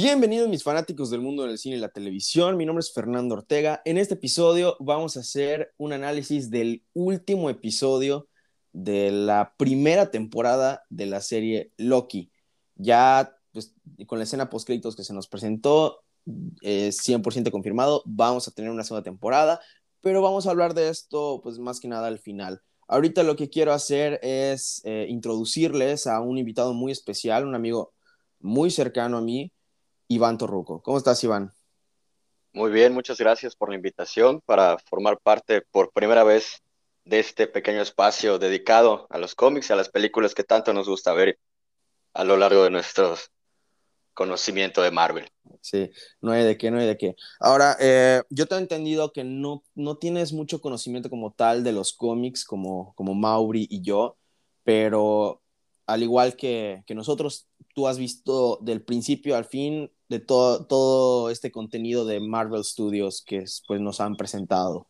Bienvenidos mis fanáticos del mundo del cine y la televisión, mi nombre es Fernando Ortega. En este episodio vamos a hacer un análisis del último episodio de la primera temporada de la serie Loki. Ya pues, con la escena post créditos que se nos presentó, es 100% confirmado, vamos a tener una segunda temporada, pero vamos a hablar de esto pues más que nada al final. Ahorita lo que quiero hacer es eh, introducirles a un invitado muy especial, un amigo muy cercano a mí, Iván Torruco. ¿Cómo estás, Iván? Muy bien, muchas gracias por la invitación para formar parte por primera vez de este pequeño espacio dedicado a los cómics y a las películas que tanto nos gusta ver a lo largo de nuestro conocimiento de Marvel. Sí, no hay de qué, no hay de qué. Ahora, eh, yo te he entendido que no, no tienes mucho conocimiento como tal de los cómics, como, como Mauri y yo, pero al igual que, que nosotros, tú has visto del principio al fin de todo, todo este contenido de Marvel Studios que pues, nos han presentado.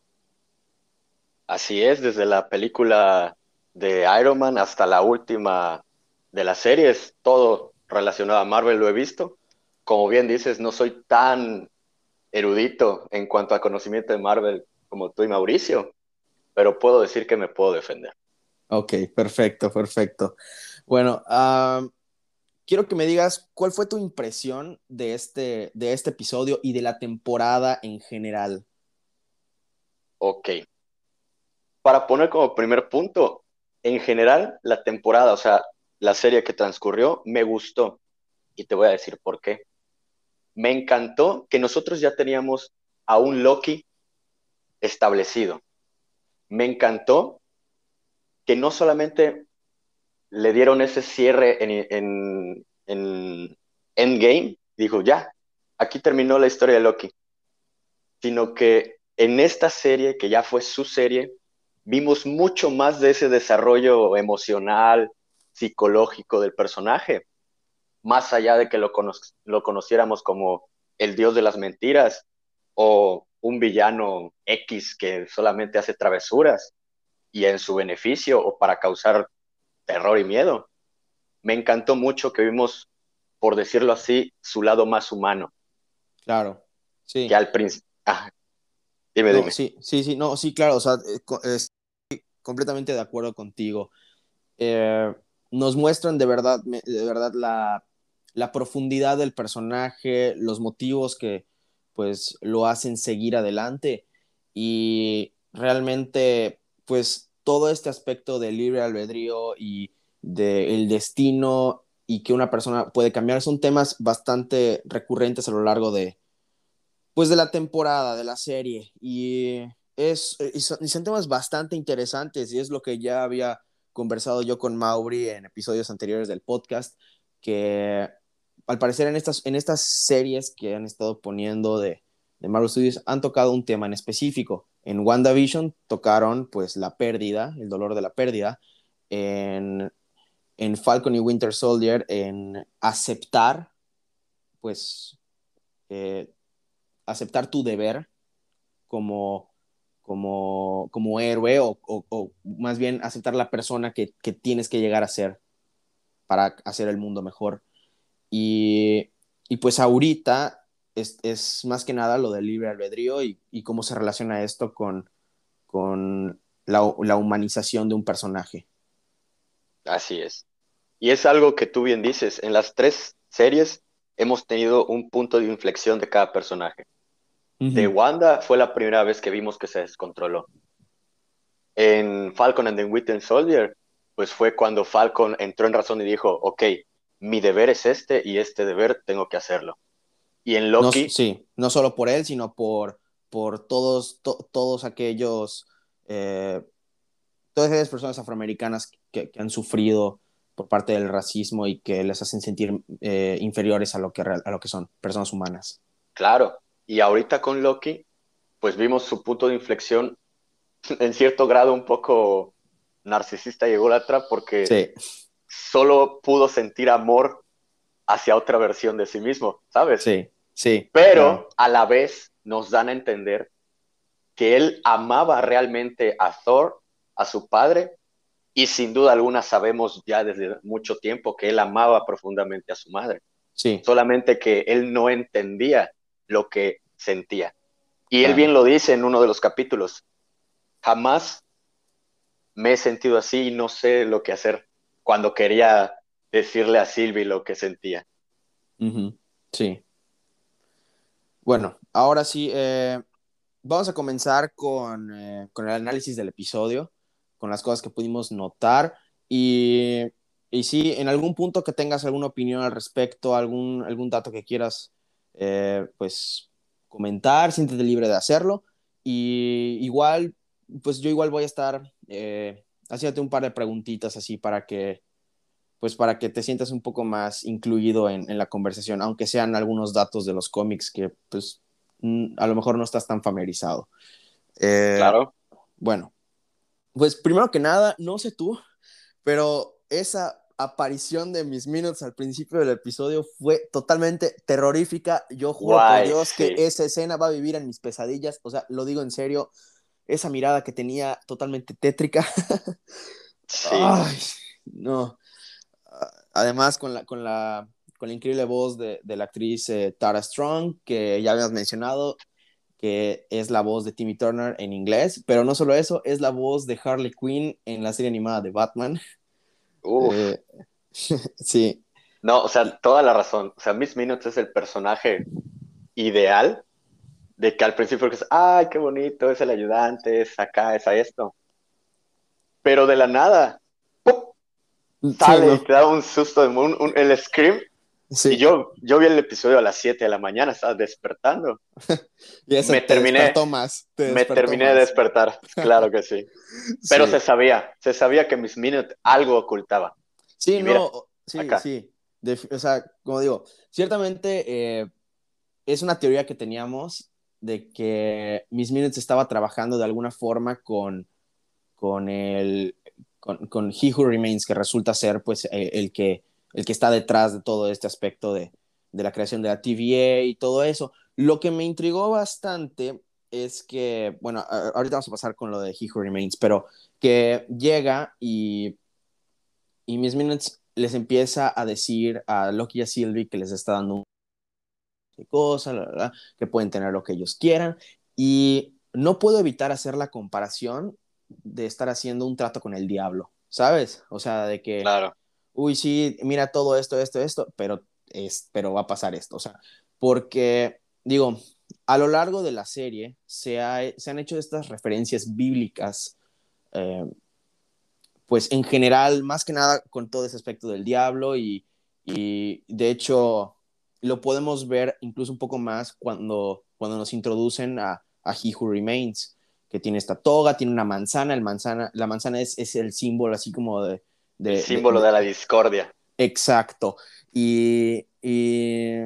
Así es, desde la película de Iron Man hasta la última de las series, todo relacionado a Marvel lo he visto. Como bien dices, no soy tan erudito en cuanto a conocimiento de Marvel como tú y Mauricio, pero puedo decir que me puedo defender. Ok, perfecto, perfecto. Bueno, quiero que me digas cuál fue tu impresión de este, de este episodio y de la temporada en general. Ok. Para poner como primer punto, en general, la temporada, o sea, la serie que transcurrió, me gustó. Y te voy a decir por qué. Me encantó que nosotros ya teníamos a un Loki establecido. Me encantó que no solamente le dieron ese cierre en, en, Endgame, dijo, ya, aquí terminó la historia de Loki, sino que en esta serie, que ya fue su serie, vimos mucho más de ese desarrollo emocional, psicológico del personaje, más allá de que lo, lo conociéramos como el dios de las mentiras o un villano X que solamente hace travesuras y en su beneficio o para causar terror y miedo. Me encantó mucho que vimos, por decirlo así, su lado más humano. Claro, sí. Que al principio... Ah, dime, dime. Sí, sí, sí, no, sí, claro, o sea, eh, estoy completamente de acuerdo contigo. Eh, nos muestran de verdad, de verdad la, la profundidad del personaje, los motivos que pues lo hacen seguir adelante y realmente pues todo este aspecto del libre albedrío y del destino y que una persona puede cambiar son temas bastante recurrentes a lo largo de pues de la temporada de la serie. Y es y son, temas bastante interesantes y es lo que ya había conversado yo con Mauri en episodios anteriores del podcast que al parecer en estas en estas series que han estado poniendo de de Marvel Studios han tocado un tema en específico en WandaVision tocaron pues la pérdida, el dolor de la pérdida. En, Falcon y Winter Soldier, en aceptar, pues, eh, aceptar tu deber como, como, como héroe o, o, más bien aceptar la persona que, que, tienes que llegar a ser para hacer el mundo mejor. Y, y pues ahorita es, más que nada lo del libre albedrío y, cómo se relaciona esto con, con la, humanización de un personaje. Así es. Y es algo que tú bien dices, en las tres series hemos tenido un punto de inflexión de cada personaje. De Wanda fue la primera vez que vimos que se descontroló. En Falcon and the Winter Soldier, pues fue cuando Falcon entró en razón y dijo, ok, mi deber es este y este deber tengo que hacerlo. Y en Loki. No, sí, no solo por él, sino por, por todos, todos aquellos. Eh, todas esas personas afroamericanas que, han sufrido por parte del racismo y que les hacen sentir eh, inferiores a lo, que, a lo que son personas humanas. Claro, y ahorita con Loki, pues vimos su punto de inflexión en cierto grado un poco narcisista y ególatra porque solo pudo sentir amor hacia otra versión de sí mismo, ¿sabes? Sí, sí. Pero a la vez nos dan a entender que él amaba realmente a Thor, a su padre, y sin duda alguna sabemos ya desde mucho tiempo que él amaba profundamente a su madre. Sí. Solamente que él no entendía lo que sentía. Y él bien lo dice en uno de los capítulos. Jamás me he sentido así y no sé lo que hacer cuando quería decirle a Sylvie lo que sentía. Sí. Bueno, ahora sí, eh, vamos a comenzar con, eh, con el análisis del episodio, con las cosas que pudimos notar y, y sí, en algún punto que tengas alguna opinión al respecto, algún, algún dato que quieras, eh, pues comentar, siéntete libre de hacerlo y igual, pues yo igual voy a estar haciéndote un par de preguntitas así para que pues para que te sientas un poco más incluido en, en la conversación, aunque sean algunos datos de los cómics que pues a lo mejor no estás tan familiarizado. Eh, Claro. Bueno, pues primero que nada, no sé tú, pero esa aparición de mis minutes al principio del episodio fue totalmente terrorífica. Yo juro Guay, por Dios sí. que esa escena va a vivir en mis pesadillas. O sea, lo digo en serio, esa mirada que tenía totalmente tétrica. Sí. Ay, no. Además, con la, con la, con la increíble voz de, de la actriz eh, Tara Strong, que ya habías mencionado, que es la voz de Timmy Turner en inglés, pero no solo eso, es la voz de Harley Quinn en la serie animada de Batman. Uf. Eh, sí, No, o sea, toda la razón. O sea, Miss Minutes es el personaje ideal de que al principio es, ay, qué bonito, es el ayudante, es acá, es a esto. Pero de la nada. Sí, sale no, y te da un susto, un, un- el scream. sí. Y yo, yo vi el episodio a las 7 de la mañana, estaba despertando. Y ese me te terminé- más. te Me terminé de despertar, claro que sí. Pero Sí. se sabía, se sabía que Miss Minute algo ocultaba. Sí, Y mira, no, sí, acá. sí. O sea, como digo, ciertamente eh, es una teoría que teníamos de que Miss Minutes estaba trabajando de alguna forma con, con el con, con He Who Remains, que resulta ser pues eh, el que el que está detrás de todo este aspecto de, de la creación de la TVA y todo eso. Lo que me intrigó bastante es que, bueno, ahorita vamos a pasar con lo de He Who Remains, pero que llega y y Miss Minutes les empieza a decir a Loki y a Sylvie que les está dando un cosa, que pueden tener lo que ellos quieran. Y no puedo evitar hacer la comparación de estar haciendo un trato con el diablo, ¿sabes? O sea, de que, Claro, uy, sí, mira todo esto, esto, esto, pero, es, pero va a pasar esto. O sea, porque, digo, a lo largo de la serie se, ha, se han hecho estas referencias bíblicas. Eh, pues en general, más que nada con todo ese aspecto del diablo y, y de hecho lo podemos ver incluso un poco más cuando, cuando nos introducen a, a He Who Remains, que tiene esta toga, tiene una manzana, el manzana la manzana es, es el símbolo así como de... de el símbolo de, de, de la discordia. Exacto. Y, y,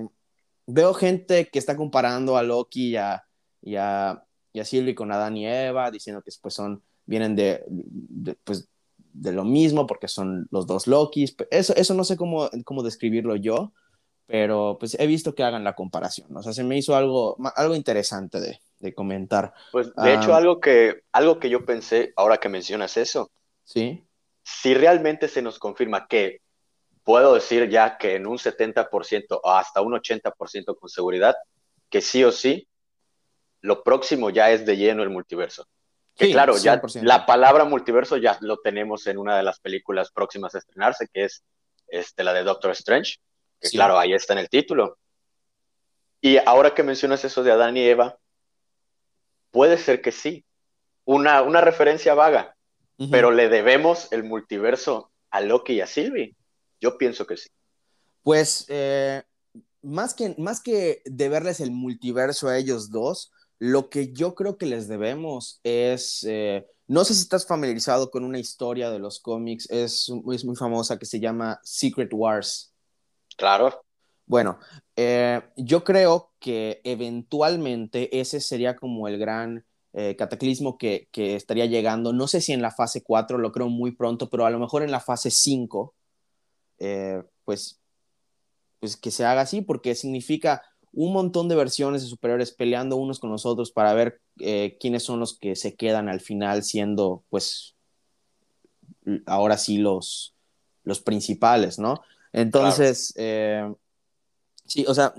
veo gente que está comparando a Loki y a, y a, y a Sylvie con Adán y Eva, diciendo que pues son, vienen de, de pues, de lo mismo porque son los dos Lokis. Eso, eso no sé cómo, cómo describirlo yo, pero pues he visto que hagan la comparación. O sea, se me hizo algo, algo interesante de, de comentar. Pues de hecho, Ah, algo, que, algo que yo pensé, ahora que mencionas eso, Sí, si realmente se nos confirma que puedo decir ya que en un 70% o hasta un 80% con seguridad, que sí o sí, lo próximo ya es de lleno el multiverso. Que Sí, claro, ya 100%. la palabra multiverso ya lo tenemos en una de las películas próximas a estrenarse, que es este, la de Doctor Strange, que Sí. claro, ahí está en el título. Y ahora que mencionas eso de Adán y Eva, puede ser que sí, una, una referencia vaga, pero le debemos el multiverso a Loki y a Sylvie. Yo pienso que sí. Pues eh, más, que, más que deberles el multiverso a ellos dos, lo que yo creo que les debemos es, eh, no sé si estás familiarizado con una historia de los cómics, es, es muy famosa que se llama Secret Wars. Claro, Bueno, eh, yo creo que eventualmente ese sería como el gran eh, cataclismo que, que estaría llegando. No sé si en la fase 4, lo creo muy pronto, pero a lo mejor en la fase 5, eh, pues, pues que se haga así, porque significa un montón de versiones de superiores peleando unos con los otros para ver quiénes son los que se quedan al final siendo, pues, ahora sí los, los principales, ¿no? Entonces, eh, Sí, o sea,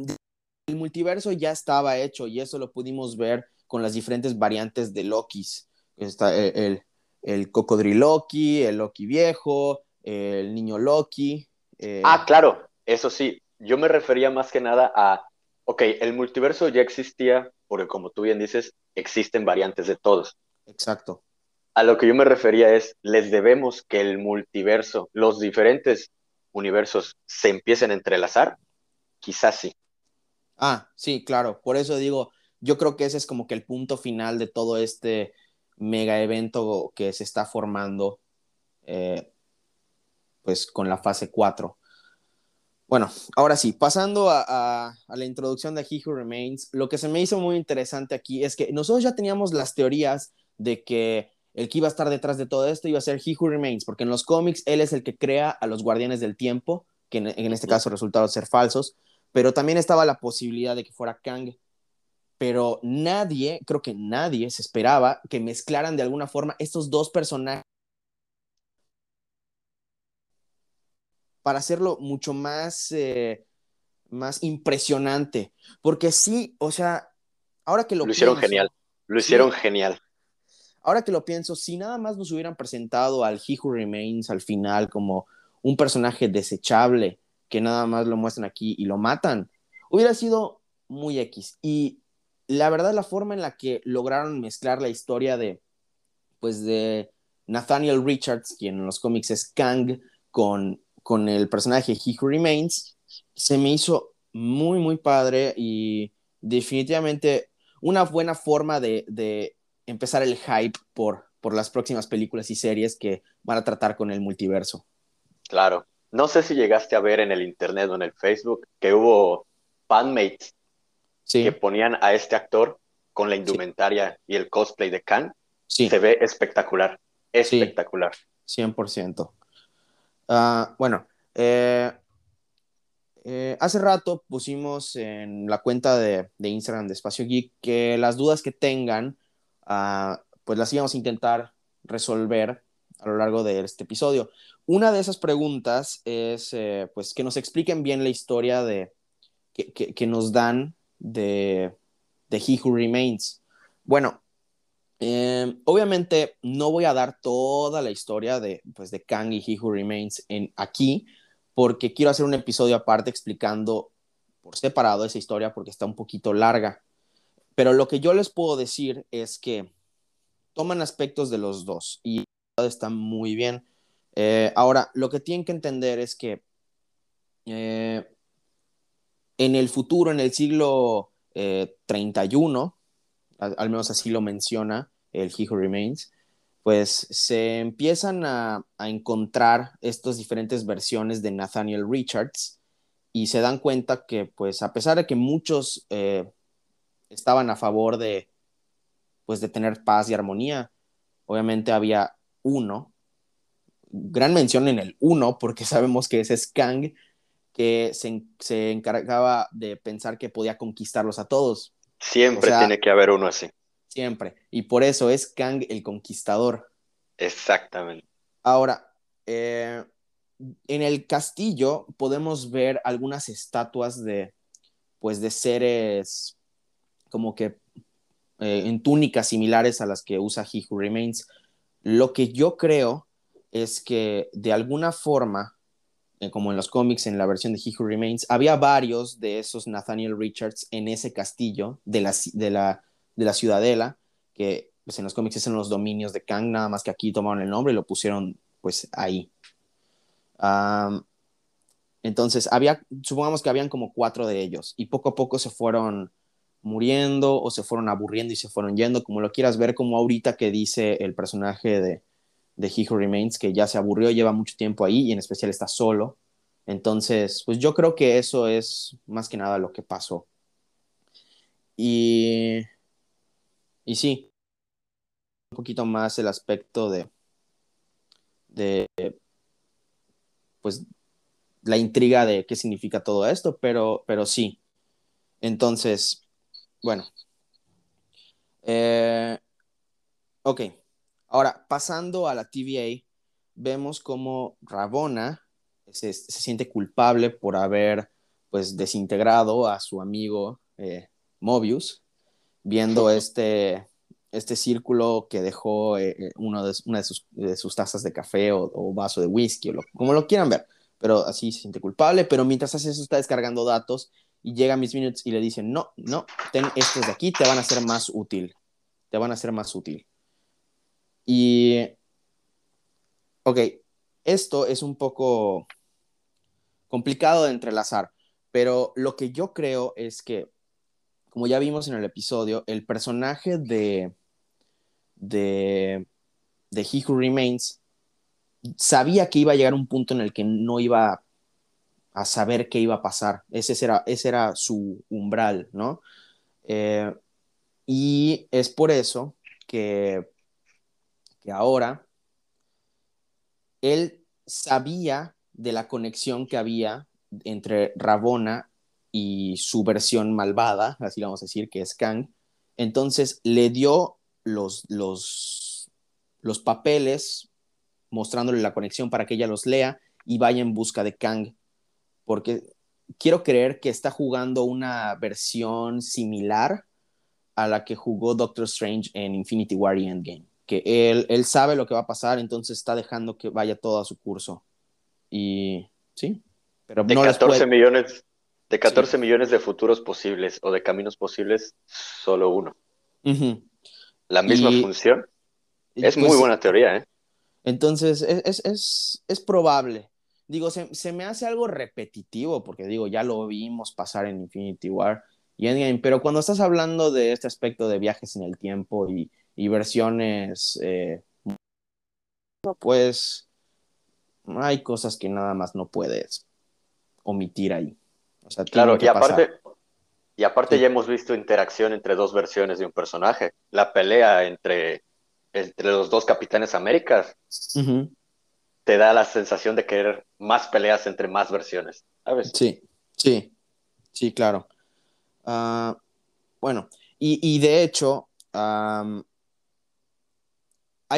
el multiverso ya estaba hecho y eso lo pudimos ver con las diferentes variantes de Lokis. Está el, el, el cocodriloki, el Loki viejo, el niño Loki. Eh... Ah, claro, eso sí. Yo me refería más que nada a, ok, el multiverso ya existía, porque como tú bien dices, existen variantes de todos. Exacto. A lo que yo me refería es, les debemos que el multiverso, los diferentes universos se empiecen a entrelazar, quizás sí. Ah, sí, claro. Por eso digo, yo creo que ese es como que el punto final de todo este mega evento que se está formando, eh, pues con la fase 4. Bueno, ahora sí, pasando a, a, a, la introducción de He Who Remains, lo que se me hizo muy interesante aquí es que nosotros ya teníamos las teorías de que el que iba a estar detrás de todo esto iba a ser He Who Remains, porque en los cómics él es el que crea a los guardianes del tiempo, que en, en este caso resultaron ser falsos, pero también estaba la posibilidad de que fuera Kang. Pero nadie, creo que nadie se esperaba que mezclaran de alguna forma estos dos personajes para hacerlo mucho más, eh, más impresionante. Porque sí, o sea, ahora que lo, lo hicieron pienso, genial, lo hicieron sí, genial. Ahora que lo pienso, si nada más nos hubieran presentado al He Who Remains al final como un personaje desechable, que nada más lo muestran aquí y lo matan, hubiera sido muy X. Y la verdad, la forma en la que lograron mezclar la historia de, pues, de Nathaniel Richards, quien en los cómics es Kang, con, con el personaje He Who Remains, se me hizo muy, muy padre y definitivamente una buena forma de, de empezar el hype por, por las próximas películas y series que van a tratar con el multiverso. Claro. No sé si llegaste a ver en el internet o en el Facebook que hubo fanmates sí. que ponían a este actor con la indumentaria sí. y el cosplay de Khan. Sí. Se ve espectacular. Espectacular. Sí, 100%. Uh, bueno, eh, eh, hace rato pusimos en la cuenta de, de, Instagram de Espacio Geek que las dudas que tengan, uh, pues las íbamos a intentar resolver a lo largo de este episodio. Una de esas preguntas es, eh, pues, que nos expliquen bien la historia de, que, nos dan de, He Who Remains. Bueno, eh, obviamente no voy a dar toda la historia de, pues, de Kang y He Who Remains en, aquí, porque quiero hacer un episodio aparte explicando por separado esa historia porque está un poquito larga. Pero lo que yo les puedo decir es que toman aspectos de los dos y está muy bien. Eh, ahora, lo que tienen que entender es que eh, en el futuro, en el siglo eh, 31, al, al, menos así lo menciona el He Who Remains, pues se empiezan a, a, encontrar estas diferentes versiones de Nathaniel Richards y se dan cuenta que, pues, a pesar de que muchos eh, estaban a favor de, pues, de tener paz y armonía, obviamente había uno gran mención en el 1, porque sabemos que ese es Kang, que se, se, encargaba de pensar que podía conquistarlos a todos. Siempre o sea, tiene que haber uno así. Siempre. Y por eso es Kang el conquistador. Exactamente. Ahora, eh, en el castillo podemos ver algunas estatuas de, pues, de seres como que eh, en túnicas similares a las que usa He Who Remains. Lo que yo creo es que de alguna forma, eh, como en los cómics, en la versión de He Who Remains, había varios de esos Nathaniel Richards en ese castillo de la, de la, de la ciudadela, que pues, en los cómics es en los dominios de Kang, nada más que aquí tomaron el nombre y lo pusieron pues ahí. Entonces, había, supongamos que habían como cuatro de ellos y poco a poco se fueron muriendo o se fueron aburriendo y se fueron yendo, como lo quieras ver, como ahorita que dice el personaje de, de He Who Remains, que ya se aburrió, lleva mucho tiempo ahí y en especial está solo. Entonces, pues yo creo que eso es más que nada lo que pasó. Y, y sí, un poquito más el aspecto de, de, pues, la intriga de qué significa todo esto, pero, pero sí. Entonces, bueno. Eh, ok. Ahora, pasando a la TVA, vemos como Rabona se, se siente culpable por haber pues desintegrado a su amigo eh, Mobius, viendo este, este círculo que dejó eh, eh, uno de, una de sus, de sus, tazas de café o, vaso de whisky, o como lo quieran ver, pero así se siente culpable, pero mientras hace eso está descargando datos y llega a Miss Minutes y le dicen, no, no, ten estos de aquí, te van a ser más útil, te van a ser más útil. Y, ok, esto es un poco complicado de entrelazar, pero lo que yo creo es que, como ya vimos en el episodio, el personaje de, de, de He Who Remains sabía que iba a llegar un punto en el que no iba a saber qué iba a pasar. Ese era, ese era su umbral, ¿no? Eh, y es por eso que, que ahora él sabía de la conexión que había entre Rabona y su versión malvada, así vamos a decir, que es Kang. Entonces le dio los, los, los papeles mostrándole la conexión para que ella los lea y vaya en busca de Kang. Porque quiero creer que está jugando una versión similar a la que jugó Doctor Strange en Infinity War y Endgame. Que él, él sabe lo que va a pasar, entonces está dejando que vaya todo a su curso. Y sí, pero de 14 millones de 14 millones de futuros posibles o de caminos posibles, solo uno. La misma función. Es muy pues, buena teoría, ¿eh? Entonces, es, probable. Digo, se, me hace algo repetitivo, porque digo, ya lo vimos pasar en Infinity War y Endgame, pero cuando estás hablando de este aspecto de viajes en el tiempo y, versiones, eh, pues hay cosas que nada más no puedes omitir ahí. claro, y aparte, y aparte ya hemos visto interacción entre dos versiones de un personaje. La pelea entre entre los dos Capitanes Américas, te da la sensación de querer más peleas entre más versiones, ¿sabes? Sí, sí, sí, claro. Ah, bueno, y, de hecho, hay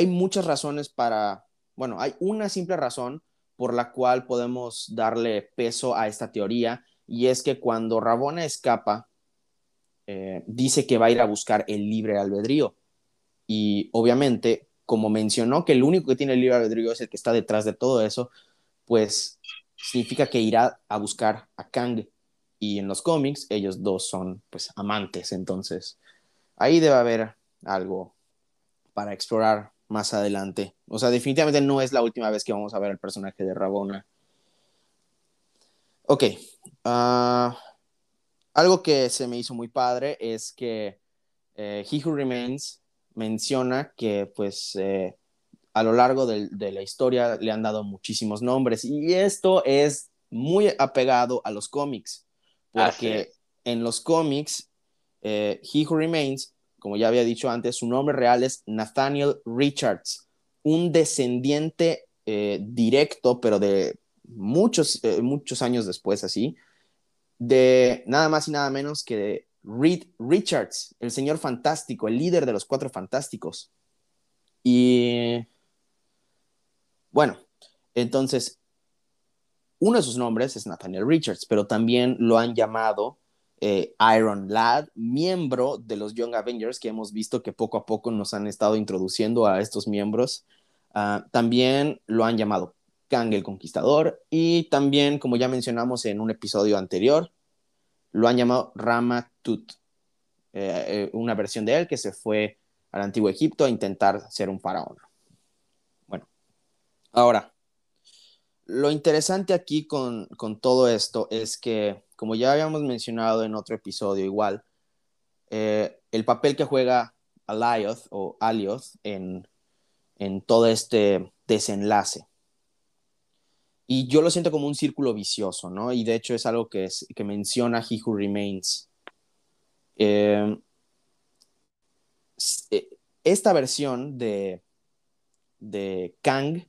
muchas razones para, bueno, hay una simple razón por la cual podemos darle peso a esta teoría, y es que cuando Rabona escapa, eh, dice que va a ir a buscar el libre albedrío y obviamente, como mencionó que el único que tiene el libre albedrío es el que está detrás de todo eso, pues significa que irá a buscar a Kang. Y en los cómics, ellos dos son pues amantes, entonces ahí debe haber algo para explorar más adelante. O sea, definitivamente no es la última vez que vamos a ver al personaje de Rabona. Ok. Ah, algo que se me hizo muy padre es que eh, He Who Remains menciona que pues eh, a lo largo de, la historia le han dado muchísimos nombres y esto es muy apegado a los cómics, porque en los cómics, eh, He Who Remains, como ya había dicho antes, su nombre real es Nathaniel Richards, un descendiente eh, directo, pero de muchos, muchos años después, así, de nada más y nada menos que de Reed Richards, el señor fantástico, el líder de los cuatro fantásticos. Y bueno, entonces, uno de sus nombres es Nathaniel Richards, pero también lo han llamado eh, Iron Lad, miembro de los Young Avengers, que hemos visto que poco a poco nos han estado introduciendo a estos miembros. Ah, también lo han llamado Kang el Conquistador y también, como ya mencionamos en un episodio anterior, lo han llamado Rama Tut, eh, eh, una versión de él que se fue al antiguo Egipto a intentar ser un faraón. Bueno, ahora, lo interesante aquí con, todo esto es que, como ya habíamos mencionado en otro episodio igual, eh, el papel que juega Alioth o Alioth en, en todo este desenlace y yo lo siento como un círculo vicioso, ¿no? Y de hecho es algo que, menciona He Who Remains. Em, eh, esta versión de, de Kang,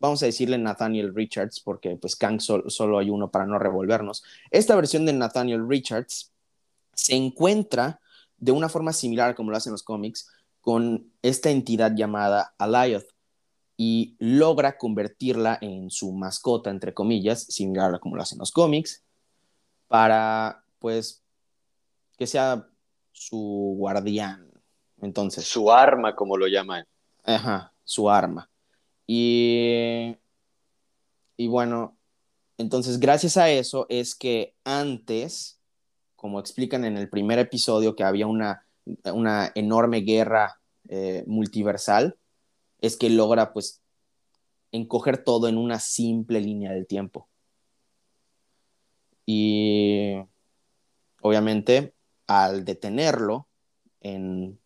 vamos a decirle Nathaniel Richards, porque pues Kang solo hay uno para no revolvernos. Esta versión de Nathaniel Richards se encuentra de una forma similar como lo hacen los cómics con esta entidad llamada Alioth y logra convertirla en su mascota, entre comillas, similar a como lo hacen los cómics. para, pues, que sea su guardián. Entonces. Su arma, como lo llaman. Ajá, su arma. Y, y bueno, entonces gracias a eso es que antes, como explican en el primer episodio, que había una, una enorme guerra eh, multiversal, es que logra pues encoger todo en una simple línea del tiempo. Y obviamente al detenerlo en,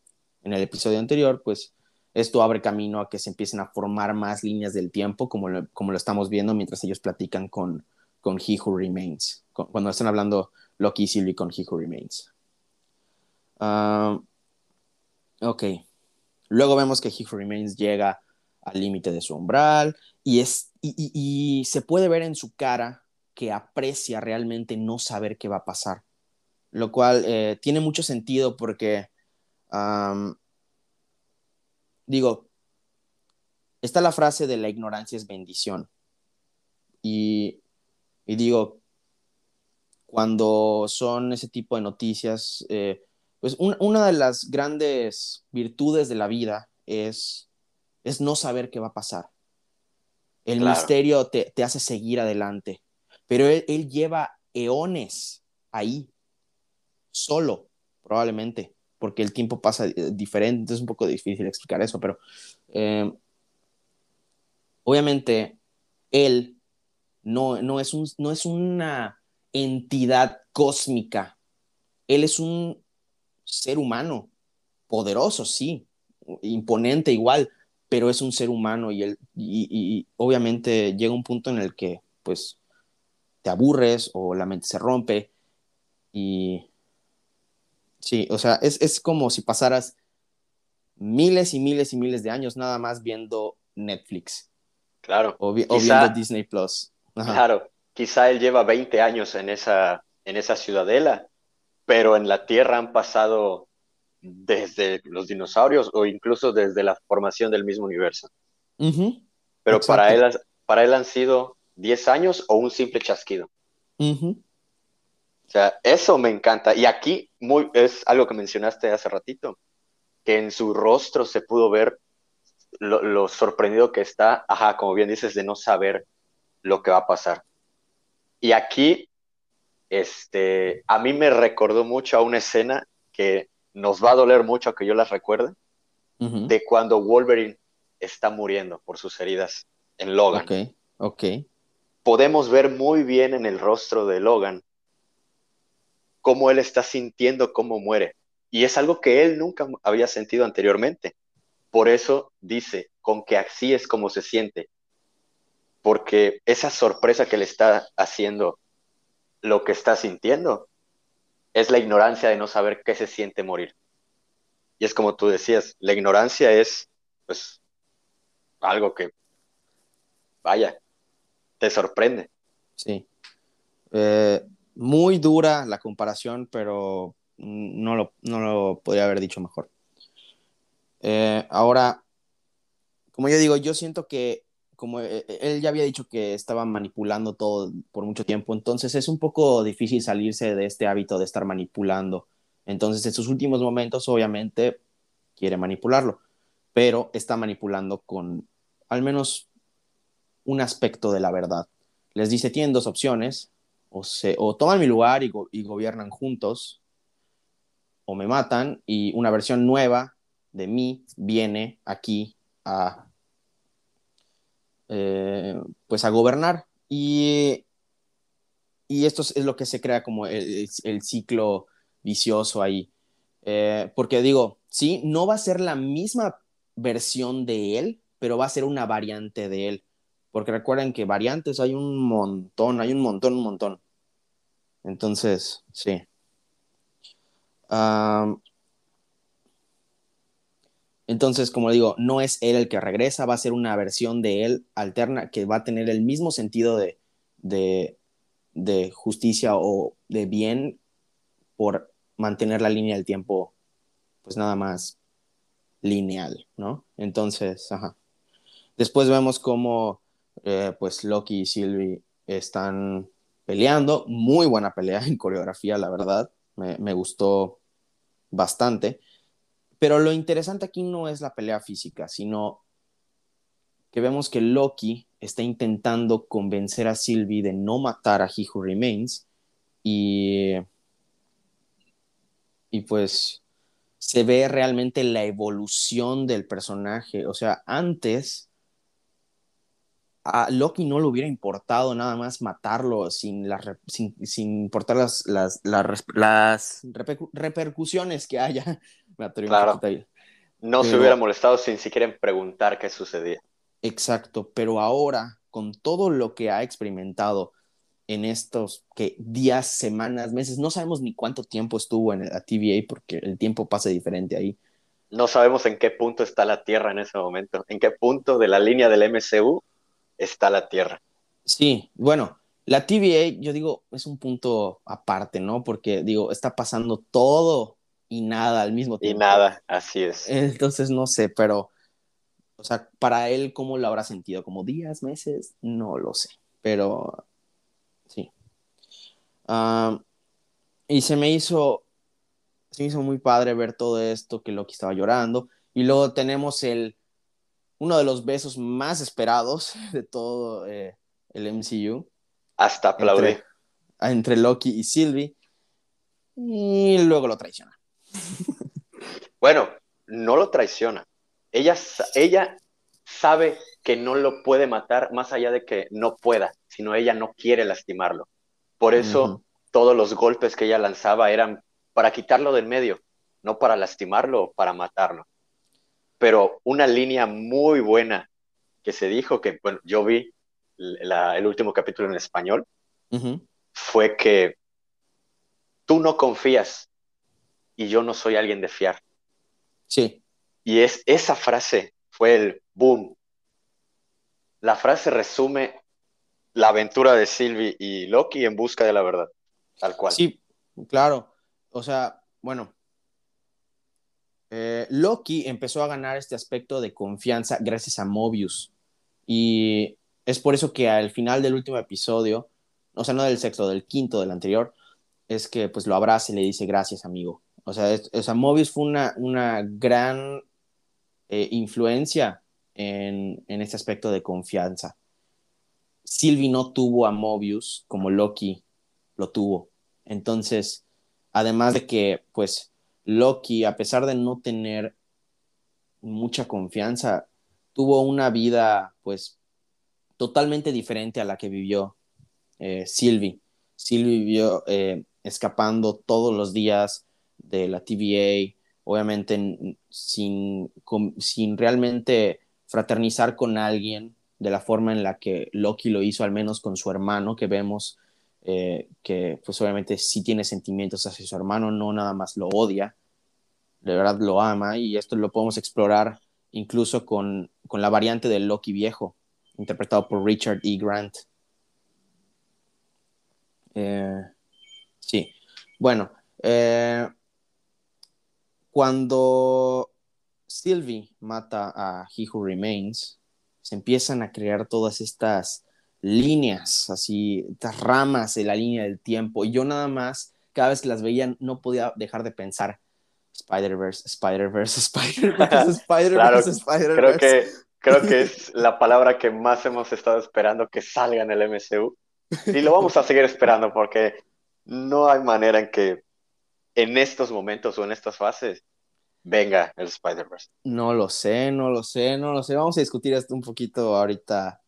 en el episodio anterior, pues esto abre camino a que se empiecen a formar más líneas del tiempo, como lo, como lo estamos viendo mientras ellos platican con, con He Who Remains, cuando están hablando Loki y Sylvie con He Who Remains. Ah, ok. Luego vemos que He Who Remains llega al límite de su umbral y, es, y, se puede ver en su cara que aprecia realmente no saber qué va a pasar, lo cual eh, tiene mucho sentido porque digo, está la frase de la ignorancia es bendición. Y, digo, cuando son ese tipo de noticias, eh, pues una de las grandes virtudes de la vida es, es no saber qué va a pasar. El misterio te, hace seguir adelante, pero él lleva eones ahí, solo, probablemente porque el tiempo pasa eh, diferente, es un poco difícil explicar eso, pero eh, obviamente él no, no, es un, no es una entidad cósmica, él es un ser humano, poderoso, sí, imponente igual, pero es un ser humano y, él, y obviamente llega un punto en el que pues te aburres o la mente se rompe y Sí, o sea, es, como si pasaras miles y miles y miles de años nada más viendo Netflix. Claro. O, viendo Disney Plus. Claro, quizá él lleva 20 años en esa, en esa ciudadela, pero en la Tierra han pasado desde los dinosaurios o incluso desde la formación del mismo universo. Pero para él, para él han sido 10 años o un simple chasquido. O sea, eso me encanta. Y aquí muy, es algo que mencionaste hace ratito, que en su rostro se pudo ver lo, sorprendido que está, ajá, como bien dices, de no saber lo que va a pasar. Y aquí, este, a mí me recordó mucho a una escena que nos va a doler mucho que yo las recuerde, de cuando Wolverine está muriendo por sus heridas en Logan. Ok, ok. Podemos ver muy bien en el rostro de Logan cómo él está sintiendo cómo muere. Y es algo que él nunca había sentido anteriormente. Por eso dice, con que así es como se siente. Porque esa sorpresa que le está haciendo lo que está sintiendo es la ignorancia de no saber qué se siente morir. Y es como tú decías, la ignorancia es, pues, algo que, vaya, te sorprende. Sí. Eh, muy dura la comparación, pero no lo, no lo podría haber dicho mejor. Eh, ahora, como yo digo, yo siento que como eh, eh, él ya había dicho que estaba manipulando todo por mucho tiempo, entonces es un poco difícil salirse de este hábito de estar manipulando. Entonces, en sus últimos momentos, obviamente, quiere manipularlo, pero está manipulando con al menos un aspecto de la verdad. Les dice, tienen dos opciones, o, se, o toman mi lugar y, gobiernan juntos, o me matan y una versión nueva de mí viene aquí a, eh, pues a gobernar. Y, y esto es lo que se crea como el, ciclo vicioso ahí. Eh, porque digo, sí, no va a ser la misma versión de él, pero va a ser una variante de él. Porque recuerden que variantes hay un montón, hay un montón, un montón. Entonces, sí. Entonces, como digo, no es él el que regresa, va a ser una versión de él alterna que va a tener el mismo sentido de, de, justicia o de bien por mantener la línea del tiempo, pues nada más lineal, ¿no? Entonces, ajá. Después vemos cómo, eh, pues Loki y Sylvie están peleando, muy buena pelea en coreografía, la verdad, me gustó bastante. Pero lo interesante aquí no es la pelea física, sino que vemos que Loki está intentando convencer a Sylvie de no matar a He Who Remains y, y pues se ve realmente la evolución del personaje. O sea, antes a Loki no le hubiera importado nada más matarlo sin, sin, sin, importar las, las, las, repercusiones que haya. Claro. No se hubiera molestado sin siquiera preguntar qué sucedía. Exacto, pero ahora, con todo lo que ha experimentado en estos que días, semanas, meses, no sabemos ni cuánto tiempo estuvo en la TVA porque el tiempo pasa diferente ahí. No sabemos en qué punto está la Tierra en ese momento, en qué punto de la línea del MCU está la Tierra. Sí, bueno, la TVA, yo digo, es un punto aparte, ¿no? Porque digo, está pasando todo y nada al mismo tiempo. Y nada, así es. Entonces, no sé, pero o sea, para él, ¿cómo lo habrá sentido? ¿Como días, meses? No lo sé, pero sí. y se me hizo, se me hizo muy padre ver todo esto, que Loki estaba llorando. Y luego tenemos el, uno de los besos más esperados de todo eh, el MCU. Hasta aplaudí. Entre, entre Loki y Sylvie. Y luego lo traiciona. Bueno, no lo traiciona ella, ella sabe que no lo puede matar más allá de que no pueda, sino ella no quiere lastimarlo. Por eso todos los golpes que ella lanzaba eran para quitarlo del medio, no para lastimarlo o para matarlo. Pero una línea muy buena que se dijo, que bueno, yo vi el último capítulo en español, fue que tú no confías y yo no soy alguien de fiar. Sí. Y es, esa frase fue el boom. La frase resume la aventura de Sylvie y Loki en busca de la verdad, tal cual. Sí, claro. O sea, bueno, eh, Loki empezó a ganar este aspecto de confianza gracias a Mobius. Y es por eso que al final del último episodio, o sea, no del sexto, del quinto del anterior, es que pues lo abraza y le dice gracias, amigo. O sea, o sea Mobius fue una, una gran eh, influencia en, en, este aspecto de confianza. Sylvie no tuvo a Mobius como Loki lo tuvo. Entonces, además de que, pues, Loki, a pesar de no tener mucha confianza, tuvo una vida, pues, totalmente diferente a la que vivió eh, Sylvie. Sylvie vivió eh, escapando todos los días de la TVA, obviamente sin, sin realmente fraternizar con alguien de la forma en la que Loki lo hizo, al menos con su hermano, que vemos eh, que pues obviamente sí tiene sentimientos hacia su hermano, no nada más lo odia, de verdad lo ama y esto lo podemos explorar incluso con, con la variante del Loki viejo, interpretado por Richard E. Grant. Eh, sí, bueno, eh, cuando Sylvie mata a He Who Remains, se empiezan a crear todas estas líneas, así, estas ramas de la línea del tiempo. Y yo nada más, cada vez que las veía, no podía dejar de pensar, Spider-Verse, Spider-Verse, Spider-Verse, Spider-Verse, Spider-Verse. Creo que, creo que es la palabra que más hemos estado esperando que salga en el MCU. Y lo vamos a seguir esperando porque no hay manera en que en estos momentos o en estas fases venga el Spider-Verse. No lo sé, no lo sé, no lo sé. Vamos a discutir esto un poquito ahorita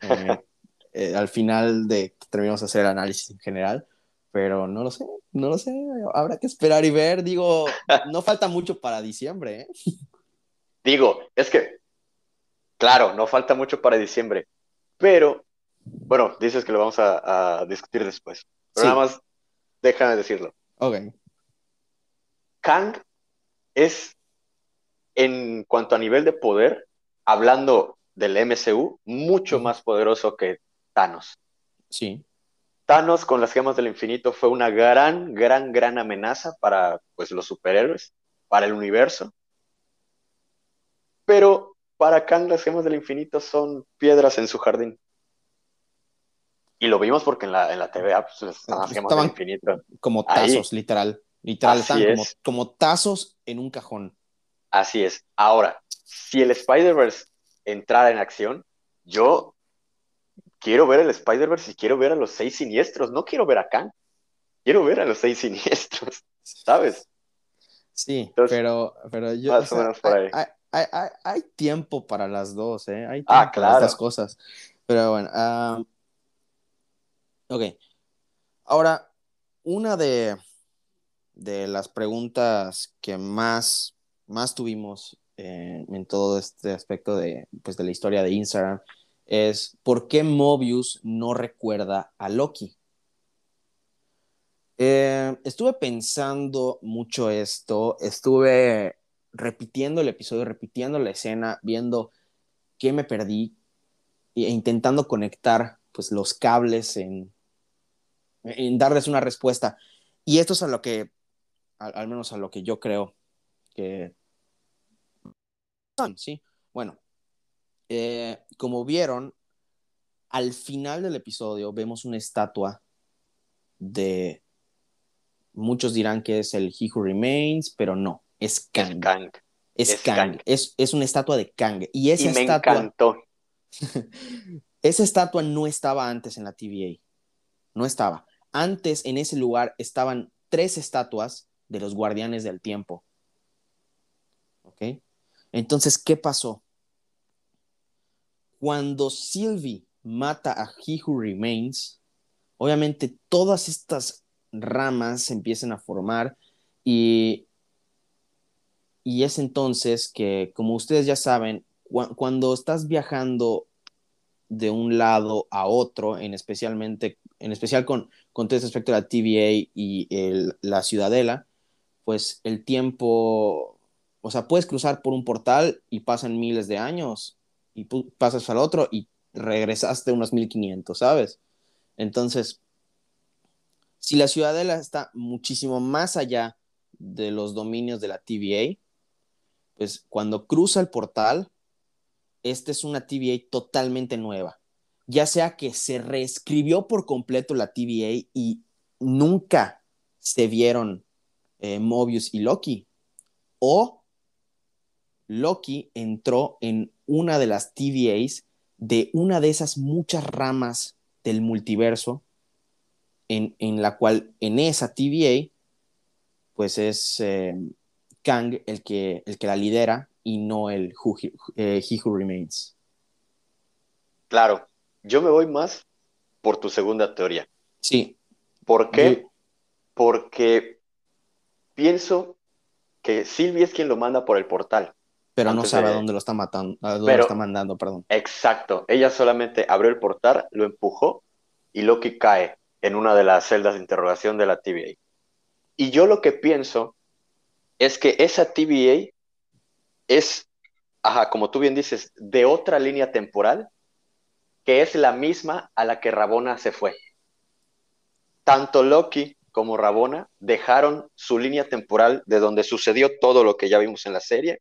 eh, eh, al final de que terminemos de hacer el análisis en general, pero no lo sé, no lo sé. Habrá que esperar y ver. Digo, no falta mucho para diciembre. ¿eh? Digo, es que, claro, no falta mucho para diciembre, pero, bueno, dices que lo vamos a, discutir después. Pero nada más, déjame decirlo. Ok. Kang es, en cuanto a nivel de poder, hablando del MCU, mucho más poderoso que Thanos. Sí. Thanos con las gemas del infinito fue una gran, gran, gran amenaza para pues, los superhéroes, para el universo. Pero para Kang las gemas del infinito son piedras en su jardín. Y lo vimos porque en la, en la TVA pues, estaban infinito. Como tazos, literal. Literal, están como, como tazos en un cajón. Así es. Ahora, si el Spider-Verse entrara en acción, yo quiero ver el Spider-Verse y quiero ver a los seis siniestros. No quiero ver a Kang. Quiero ver a los seis siniestros, ¿sabes? Sí, pero, pero yo. Más o, menos por ahí. Hay, hay, hay, tiempo para las dos, ¿eh? Hay ah, tiempo ah, claro. para las cosas. Pero bueno. Uh, ok. Ahora, una de, de las preguntas que más, más tuvimos eh, en todo este aspecto de, pues, de la historia de Instagram es ¿por qué Mobius no recuerda a Loki? Eh, estuve pensando mucho esto, estuve repitiendo el episodio, repitiendo la escena, viendo qué me perdí e intentando conectar pues los cables en, en darles una respuesta. Y esto es a lo que, al, menos a lo que yo creo que son, ¿sí? Bueno, eh, como vieron, al final del episodio vemos una estatua de Muchos dirán que es el He Who Remains, pero no, es Kang. Es Kang. Es, Es, una estatua de Kang. Y esa me estatua. Encantó. esa estatua no estaba antes en la TVA. No estaba. Antes en ese lugar estaban tres estatuas de los guardianes del tiempo. ¿Ok? Entonces, ¿qué pasó? Cuando Sylvie mata a He Who Remains, obviamente todas estas ramas se empiezan a formar y, y es entonces que, como ustedes ya saben, cuando estás viajando de un lado a otro, en, especialmente, en especial con, con todo este aspecto de la TVA y la ciudadela, pues el tiempo, o sea, puedes cruzar por un portal y pasan miles de años y pasas al otro y regresaste unos 1500, ¿sabes? Entonces, si la ciudadela está muchísimo más allá de los dominios de la TVA, pues cuando cruza el portal, esta es una TVA totalmente nueva. Ya sea que se reescribió por completo la TVA y nunca se vieron eh, Mobius y Loki, o Loki entró en una de las TVAs de una de esas muchas ramas del multiverso en, la cual en esa TVA, pues es eh, Kang el que, el que la lidera y no el eh, He Who Remains. Claro, yo me voy más por tu segunda teoría. Sí. ¿Por qué? Porque pienso que Sylvie es quien lo manda por el portal. Pero no sabe a dónde lo está matando, a dónde lo está mandando, perdón. Exacto. Ella solamente abrió el portal, lo empujó y Loki cae en una de las celdas de interrogación de la TVA. Y yo lo que pienso es que esa TVA es, ajá, como tú bien dices, de otra línea temporal que es la misma a la que Rabona se fue. Tanto Loki como Rabona dejaron su línea temporal de donde sucedió todo lo que ya vimos en la serie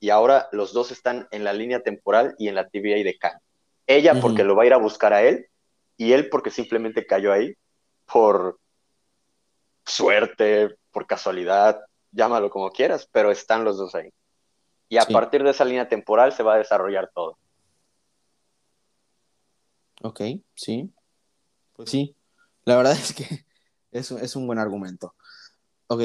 y ahora los dos están en la línea temporal y en la TVA de Khan. Ella porque lo va a ir a buscar a él y él porque simplemente cayó ahí por suerte, por casualidad, llámalo como quieras, pero están los dos ahí. Y a partir de esa línea temporal se va a desarrollar todo. Ok, sí. Pues sí, la verdad es que es, es un buen argumento. Ok,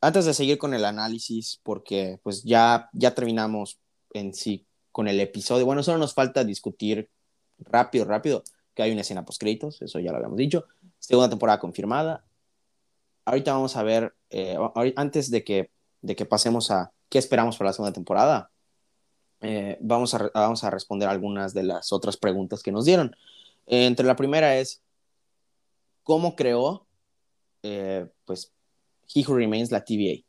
antes de seguir con el análisis, porque pues ya, ya terminamos en sí con el episodio, bueno, solo nos falta discutir rápido, rápido, que hay una escena post créditos, eso ya lo habíamos dicho. Segunda temporada confirmada. Ahorita vamos a ver, eh, antes de que, de que pasemos a qué esperamos para la segunda temporada, eh, vamos, a, vamos a responder algunas de las otras preguntas que nos dieron. entre la primera es, ¿cómo creó, eh, pues, He Who Remains la TVA?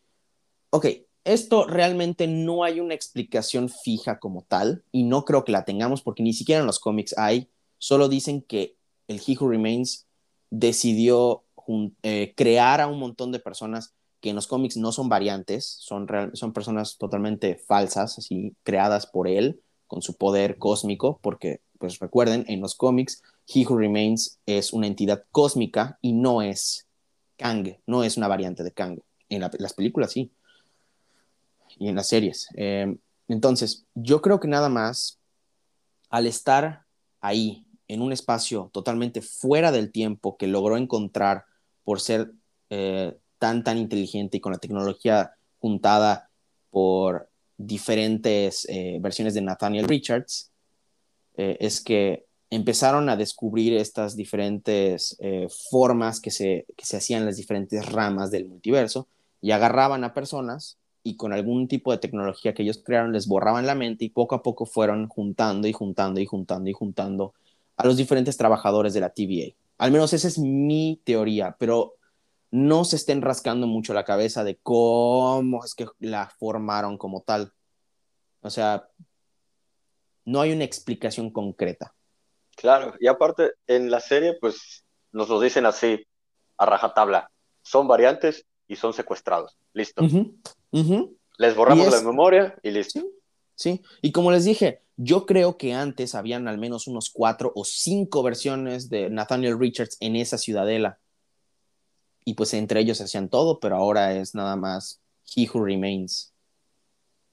Ok, esto realmente no hay una explicación fija como tal y no creo que la tengamos porque ni siquiera en los cómics hay, solo dicen que el He Who Remains decidió eh, crear a un montón de personas que en los cómics no son variantes, son, son personas totalmente falsas, así creadas por él con su poder cósmico, porque pues recuerden, en los cómics He Who Remains es una entidad cósmica y no es Kang, no es una variante de Kang. En las películas sí. Y en las series. Eh, entonces, yo creo que nada más, al estar ahí, en un espacio totalmente fuera del tiempo que logró encontrar por ser eh, tan, tan inteligente y con la tecnología juntada por diferentes eh, versiones de Nathaniel Richards, es que empezaron a descubrir estas diferentes eh, formas que se, que se hacían las diferentes ramas del multiverso y agarraban a personas y con algún tipo de tecnología que ellos crearon les borraban la mente y poco a poco fueron juntando y juntando y juntando y juntando a los diferentes trabajadores de la TVA. Al menos esa es mi teoría, pero no se estén rascando mucho la cabeza de cómo es que la formaron como tal. O sea, no hay una explicación concreta. Claro, y aparte en la serie pues nos lo dicen así, a rajatabla, son variantes y son secuestrados, listo. Les borramos la memoria y listo. ¿Sí? y como les dije, yo creo que antes habían al menos unos cuatro o cinco versiones de Nathaniel Richards en esa ciudadela. Y pues entre ellos hacían todo, pero ahora es nada más He Who Remains.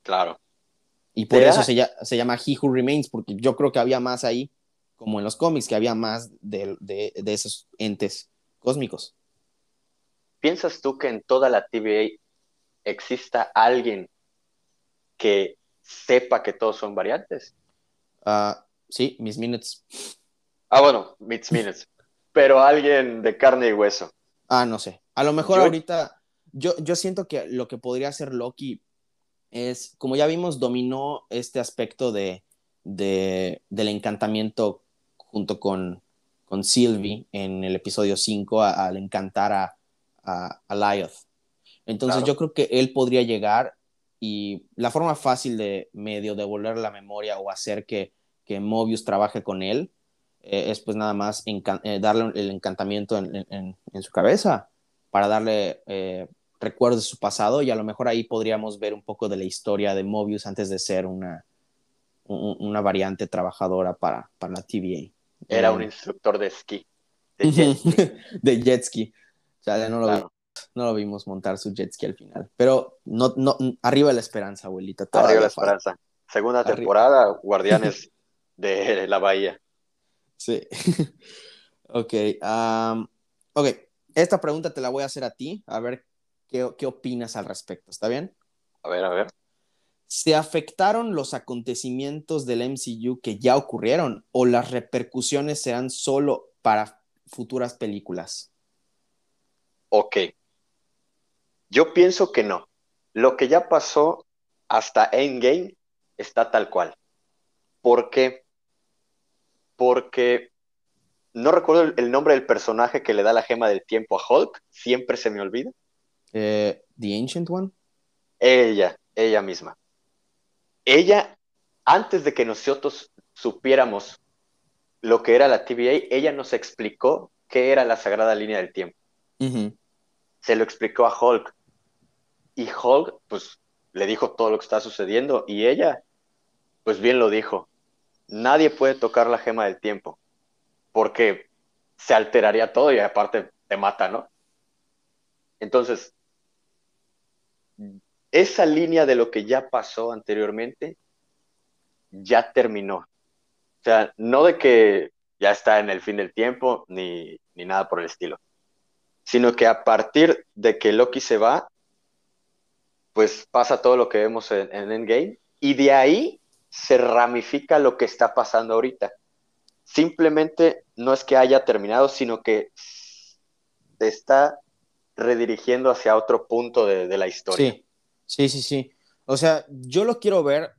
Claro. Y por eso se, se llama He Who Remains, porque yo creo que había más ahí como en los cómics, que había más de, esos entes cósmicos. ¿Piensas tú que en toda la TVA exista alguien que sepa que todos son variantes? Ah, sí, mis minutes. Ah, bueno, mis minutes. Pero alguien de carne y hueso. Ah, no sé. A lo mejor ahorita, yo, yo siento que lo que podría hacer Loki es, como ya vimos, dominó este aspecto de, de, del encantamiento junto con, con Sylvie en el episodio 5 al encantar a, a, a Entonces yo creo que él podría llegar y la forma fácil de medio devolver la memoria o hacer que, que Mobius trabaje con él eh, es pues nada más eh, darle el encantamiento en, en, su cabeza para darle eh, recuerdos de su pasado y a lo mejor ahí podríamos ver un poco de la historia de Mobius antes de ser una, una variante trabajadora para, para la TVA. Era un instructor de esquí. De jet ski. de jet ski. O sea, no lo, vimos, no lo vimos montar su jet ski al final. Pero no, no, arriba la esperanza, abuelita. Arriba la esperanza. Segunda temporada, Guardianes de la Bahía. Sí. ok. ok. Esta pregunta te la voy a hacer a ti. A ver qué, qué opinas al respecto. ¿Está bien? A ver, a ver. ¿Se afectaron los acontecimientos del MCU que ya ocurrieron o las repercusiones serán solo para futuras películas? Ok. Yo pienso que no. Lo que ya pasó hasta Endgame está tal cual. ¿Por qué? Porque no recuerdo el nombre del personaje que le da la gema del tiempo a Hulk. Siempre se me olvida. Eh, ¿The Ancient One? Ella, ella misma ella, antes de que nosotros supiéramos lo que era la TVA, ella nos explicó qué era la sagrada línea del tiempo. Se lo explicó a Hulk. Y Hulk, pues, le dijo todo lo que está sucediendo. Y ella, pues bien lo dijo. Nadie puede tocar la gema del tiempo. Porque se alteraría todo y aparte te mata, ¿no? Entonces, esa línea de lo que ya pasó anteriormente ya terminó. O sea, no de que ya está en el fin del tiempo ni, nada por el estilo, sino que a partir de que Loki se va, pues pasa todo lo que vemos en, en Endgame y de ahí se ramifica lo que está pasando ahorita. Simplemente no es que haya terminado, sino que está redirigiendo hacia otro punto de, de la historia. Sí. Sí, sí, sí. O sea, yo lo quiero ver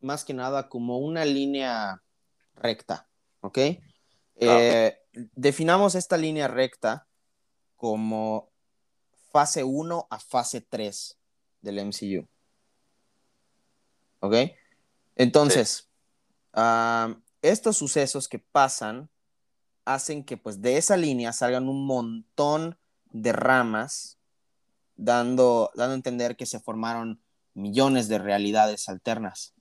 más que nada como una línea recta, ¿ok? Eh, definamos esta línea recta como fase 1 a fase 3 del MCU. ¿Ok? Entonces, estos sucesos que pasan hacen que pues de esa línea salgan un montón de ramas dando, dando a entender que se formaron millones de realidades alternas.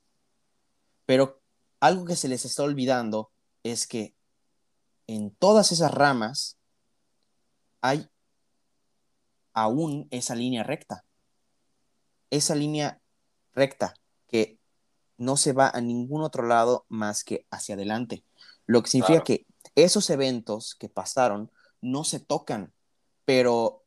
Pero algo que se les está olvidando es que en todas esas ramas hay aún esa línea recta. Esa línea recta que no se va a ningún otro lado más que hacia adelante. Lo que significa que esos eventos que pasaron no se tocan, pero,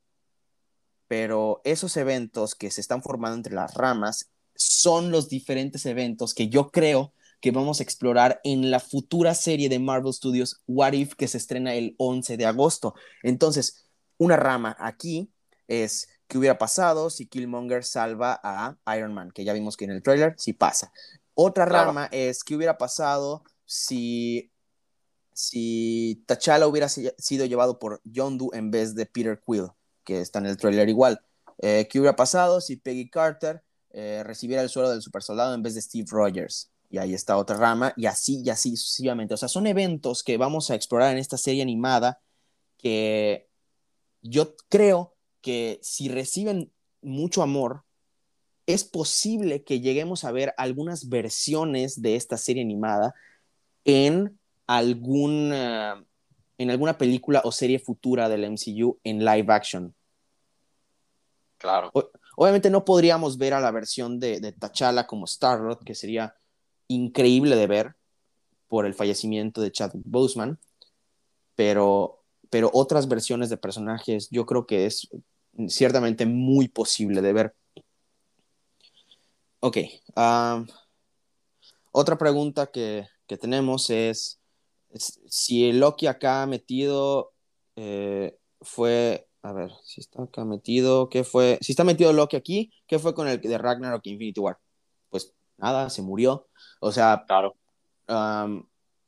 pero esos eventos que se están formando entre las ramas son los diferentes eventos que yo creo que vamos a explorar en la futura serie de Marvel Studios What If que se estrena el 11 de agosto. Entonces, una rama aquí es qué hubiera pasado si Killmonger salva a Iron Man, que ya vimos que en el trailer sí pasa. Otra rama es qué hubiera pasado si si T'Challa hubiera sido llevado por Yondu en vez de Peter Quill, que está en el trailer igual. Eh, ¿Qué hubiera pasado si Peggy Carter eh, recibiera el suelo del super soldado en vez de Steve Rogers? Y ahí está otra rama, y así, y así sucesivamente. O sea, son eventos que vamos a explorar en esta serie animada que yo creo que si reciben mucho amor, es posible que lleguemos a ver algunas versiones de esta serie animada en en alguna película o serie futura del MCU en live action. Claro. obviamente no podríamos ver a la versión de, de T'Challa como Star-Lord, que sería increíble de ver por el fallecimiento de Chadwick Boseman, pero, pero otras versiones de personajes yo creo que es ciertamente muy posible de ver. Ok. Ah, otra pregunta que, que tenemos es, si el Loki acá metido eh, fue, a ver, si está acá metido, ¿qué fue? Si está metido Loki aquí, ¿qué fue con el de Ragnarok Infinity War? Pues nada, se murió. O sea, claro.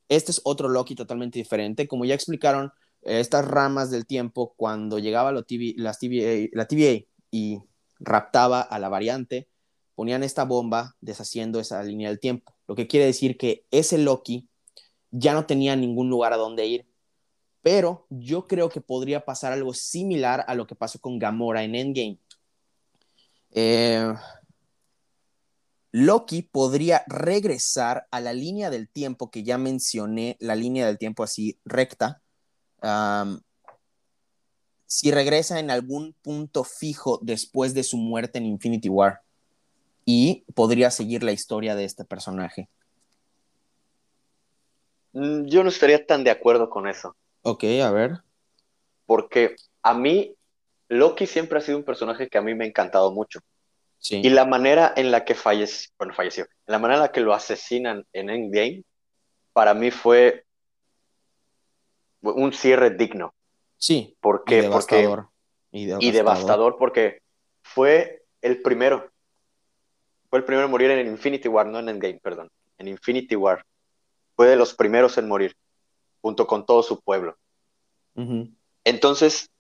este es otro Loki totalmente diferente. Como ya explicaron, estas ramas del tiempo, cuando llegaba la TVA y raptaba a la variante, ponían esta bomba deshaciendo esa línea del tiempo. Lo que quiere decir que ese Loki ya no tenía ningún lugar a donde ir. Pero yo creo que podría pasar algo similar a lo que pasó con Gamora en Endgame. Eh, Loki podría regresar a la línea del tiempo que ya mencioné, la línea del tiempo así recta. si regresa en algún punto fijo después de su muerte en Infinity War. Y podría seguir la historia de este personaje. Mm, yo no estaría tan de acuerdo con eso. Ok, a ver. Porque a mí, Loki siempre ha sido un personaje que a mí me ha encantado mucho. Sí. Y la manera en la que falleció, bueno, falleció, la manera en la que lo asesinan en Endgame, para mí fue un cierre digno. Sí. Porque, y devastador. y, devastador. y devastador porque fue el primero. Fue el primero en morir en Infinity War, no en Endgame, perdón. En Infinity War fue de los primeros en morir, junto con todo su pueblo. Entonces,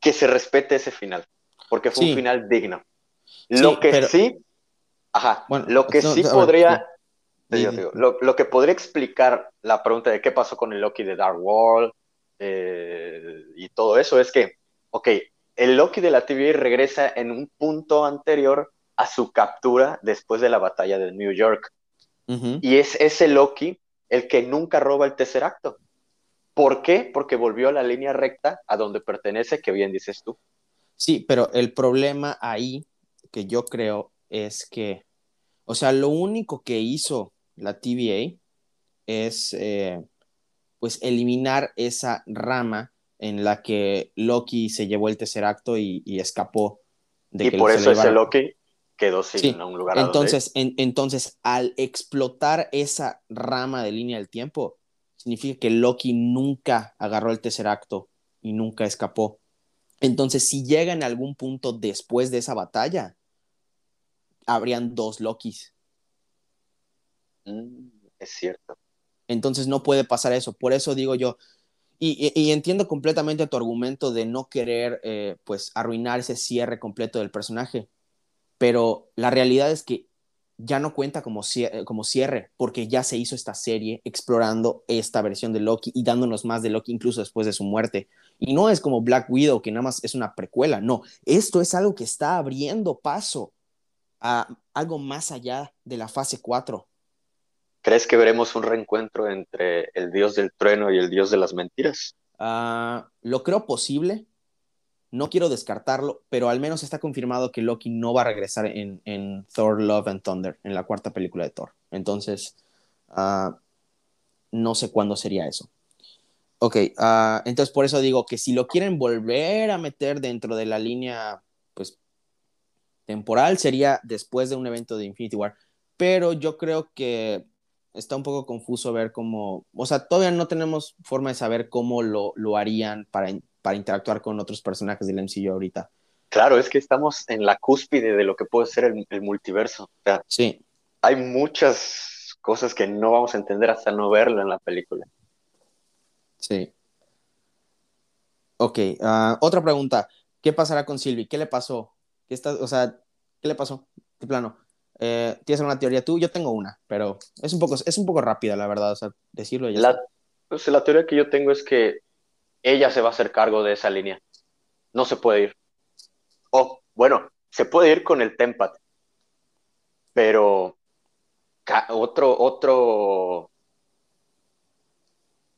que se respete ese final, porque fue un final digno. Lo que sí, ajá, lo que sí podría, lo, que podría explicar la pregunta de qué pasó con el Loki de Dark World eh, y todo eso es que, ok, el Loki de la TVA regresa en un punto anterior a su captura después de la batalla de New York. Y es ese Loki el que nunca roba el tercer acto. ¿Por qué? Porque volvió a la línea recta a donde pertenece, que bien dices tú. Sí, pero el problema ahí que yo creo es que, o sea, lo único que hizo la TVA es, eh, pues, eliminar esa rama en la que Loki se llevó el tercer acto y, escapó. De y por eso ese Loki quedó sin un lugar. Entonces, entonces, al explotar esa rama de línea del tiempo, significa que Loki nunca agarró el tercer acto y nunca escapó. Entonces, si llega en algún punto después de esa batalla, habrían dos Lokis. Mm, es cierto. Entonces no puede pasar eso. Por eso digo yo, y, entiendo completamente tu argumento de no querer, eh, pues, arruinar ese cierre completo del personaje pero la realidad es que ya no cuenta como cierre, como cierre, porque ya se hizo esta serie explorando esta versión de Loki y dándonos más de Loki incluso después de su muerte. Y no es como Black Widow, que nada más es una precuela, no, esto es algo que está abriendo paso a algo más allá de la fase 4. ¿Crees que veremos un reencuentro entre el dios del trueno y el dios de las mentiras? Ah, lo creo posible. No quiero descartarlo, pero al menos está confirmado que Loki no va a regresar en, en Thor Love and Thunder, en la cuarta película de Thor. Entonces, ah, no sé cuándo sería eso. Ok, ah, entonces por eso digo que si lo quieren volver a meter dentro de la línea, pues, temporal, sería después de un evento de Infinity War. Pero yo creo que está un poco confuso ver cómo, o sea, todavía no tenemos forma de saber cómo lo, lo harían para, para interactuar con otros personajes del MCU ahorita. Claro, es que estamos en la cúspide de lo que puede ser el, el multiverso. O sea, Sí, hay muchas cosas que no vamos a entender hasta no verlo en la película. sí. Ok, ah, otra pregunta. ¿Qué pasará con Sylvie? ¿Qué le pasó? ¿Qué está, o sea, ¿qué le pasó? De plano. Eh, ¿Tienes alguna teoría tú? Yo tengo una, pero es un poco, es un poco rápida, la verdad. O sea, decirlo ya pues, la teoría que yo tengo es que ella se va a hacer cargo de esa línea. No se puede ir. O, bueno, se puede ir con el Tempat, pero otro, otro,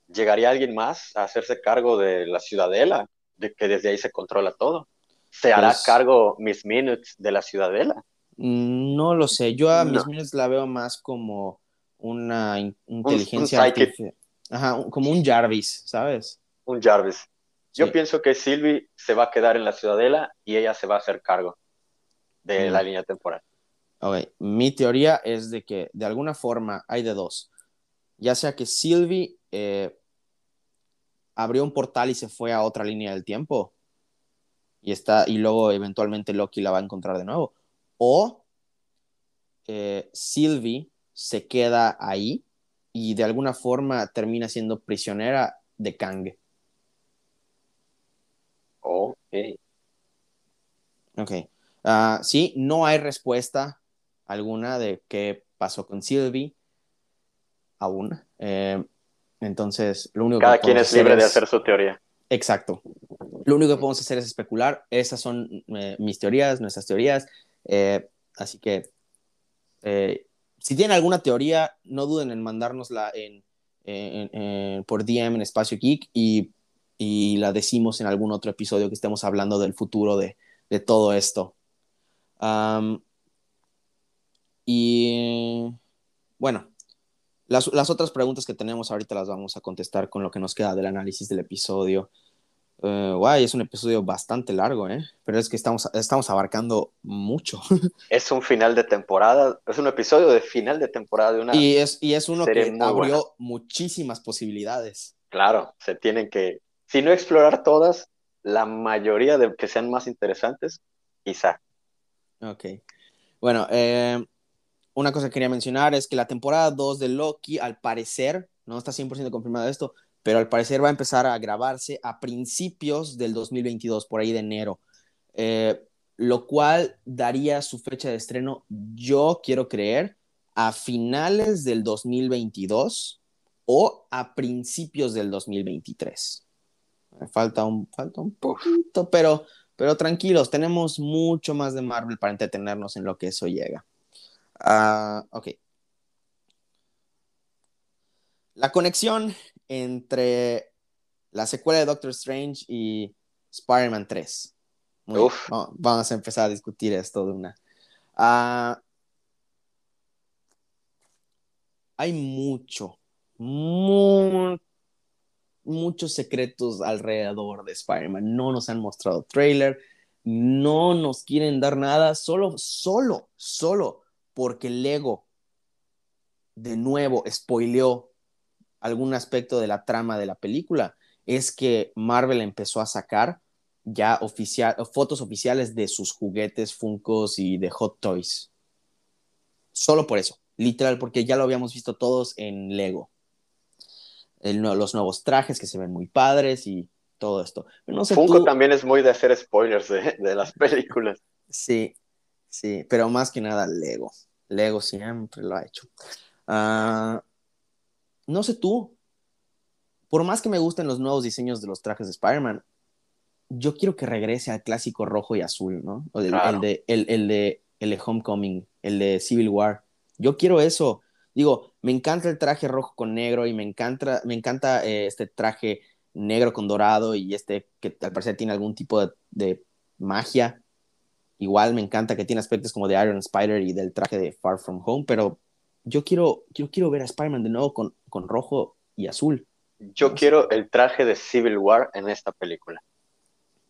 llegaría alguien más a hacerse cargo de la ciudadela, de que desde ahí se controla todo. ¿Se hará Pues- cargo Miss Minutes de la ciudadela? No lo sé. Yo a No. mis Minutes la veo más como una in- un inteligencia psychic. artificial. Ajá, un- como un Jarvis, ¿sabes? Un Jarvis. Yo Sí. pienso que Sylvie se va a quedar en la ciudadela y ella se va a hacer cargo de la línea temporal. Ok, Mi teoría es de que de alguna forma hay de dos. Ya sea que Sylvie eh, abrió un portal y se fue a otra línea del tiempo y está y luego eventualmente Loki la va a encontrar de nuevo. O eh, Sylvie se queda ahí y de alguna forma termina siendo prisionera de Kang. Ok. Ok. Ah, sí, no hay respuesta alguna de qué pasó con Sylvie aún. Eh, entonces, lo único Cada que quien es libre de hacer su teoría. Exacto. Lo único que podemos hacer es especular. Esas son eh, mis teorías, nuestras teorías. Eh, así que, si tienen alguna teoría, no duden en mandárnosla en, en- en- por DM en Espacio Geek y, y la decimos en algún otro episodio que estemos hablando del futuro de, de todo esto. Y bueno, las, las otras preguntas que tenemos ahorita las vamos a contestar con lo que nos queda del análisis del episodio. Eh, guay, es un episodio bastante largo, ¿eh? Pero es que estamos, estamos abarcando mucho. Es un final de temporada, es un episodio de final de temporada de una... y, es, y es uno que abrió buena. muchísimas posibilidades. Claro, se tienen que, si no explorar todas, la mayoría de que sean más interesantes, quizá. Ok. Bueno, eh, una cosa que quería mencionar es que la temporada 2 de Loki, al parecer, no está 100% confirmado esto, pero al parecer va a empezar a grabarse a principios del 2022, por ahí de enero. Eh, lo cual daría su fecha de estreno, yo quiero creer, a finales del 2022 o a principios del 2023. Falta un, falta un poquito, pero, pero tranquilos, tenemos mucho más de Marvel para entretenernos en lo que eso llega. Ah, ok. La conexión entre la secuela de Doctor Strange y Spider-Man 3. Muy bien, Uf. va- Vamos a empezar a discutir esto de una. Ah, hay mucho, mu- muchos secretos alrededor de Spider-Man. No nos han mostrado trailer, no nos quieren dar nada, solo, solo, solo porque Lego de nuevo spoileó algún aspecto de la trama de la película. Es que Marvel empezó a sacar ya oficial, fotos oficiales de sus juguetes, Funkos y de Hot Toys. Solo por eso, literal, porque ya lo habíamos visto todos en Lego. El los nuevos trajes que se ven muy padres y todo esto. Pero no sé Funko tú- también es muy de hacer spoilers de, de las películas. Sí, sí, pero más que nada Lego. Lego siempre lo ha hecho. Ah, no sé tú, por más que me gusten los nuevos diseños de los trajes de Spider-Man, yo quiero que regrese al clásico rojo y azul, ¿no? O el, Claro. el de, el, el de, el de Homecoming, el de Civil War. Yo quiero eso. Digo, me encanta el traje rojo con negro y me encanta, me encanta eh, este traje negro con dorado y este que al parecer tiene algún tipo de, de, magia. Igual me encanta que tiene aspectos como de Iron Spider y del traje de Far From Home, pero yo quiero, yo quiero ver a Spider-Man de nuevo con, con rojo y azul. Yo quiero el traje de Civil War en esta película.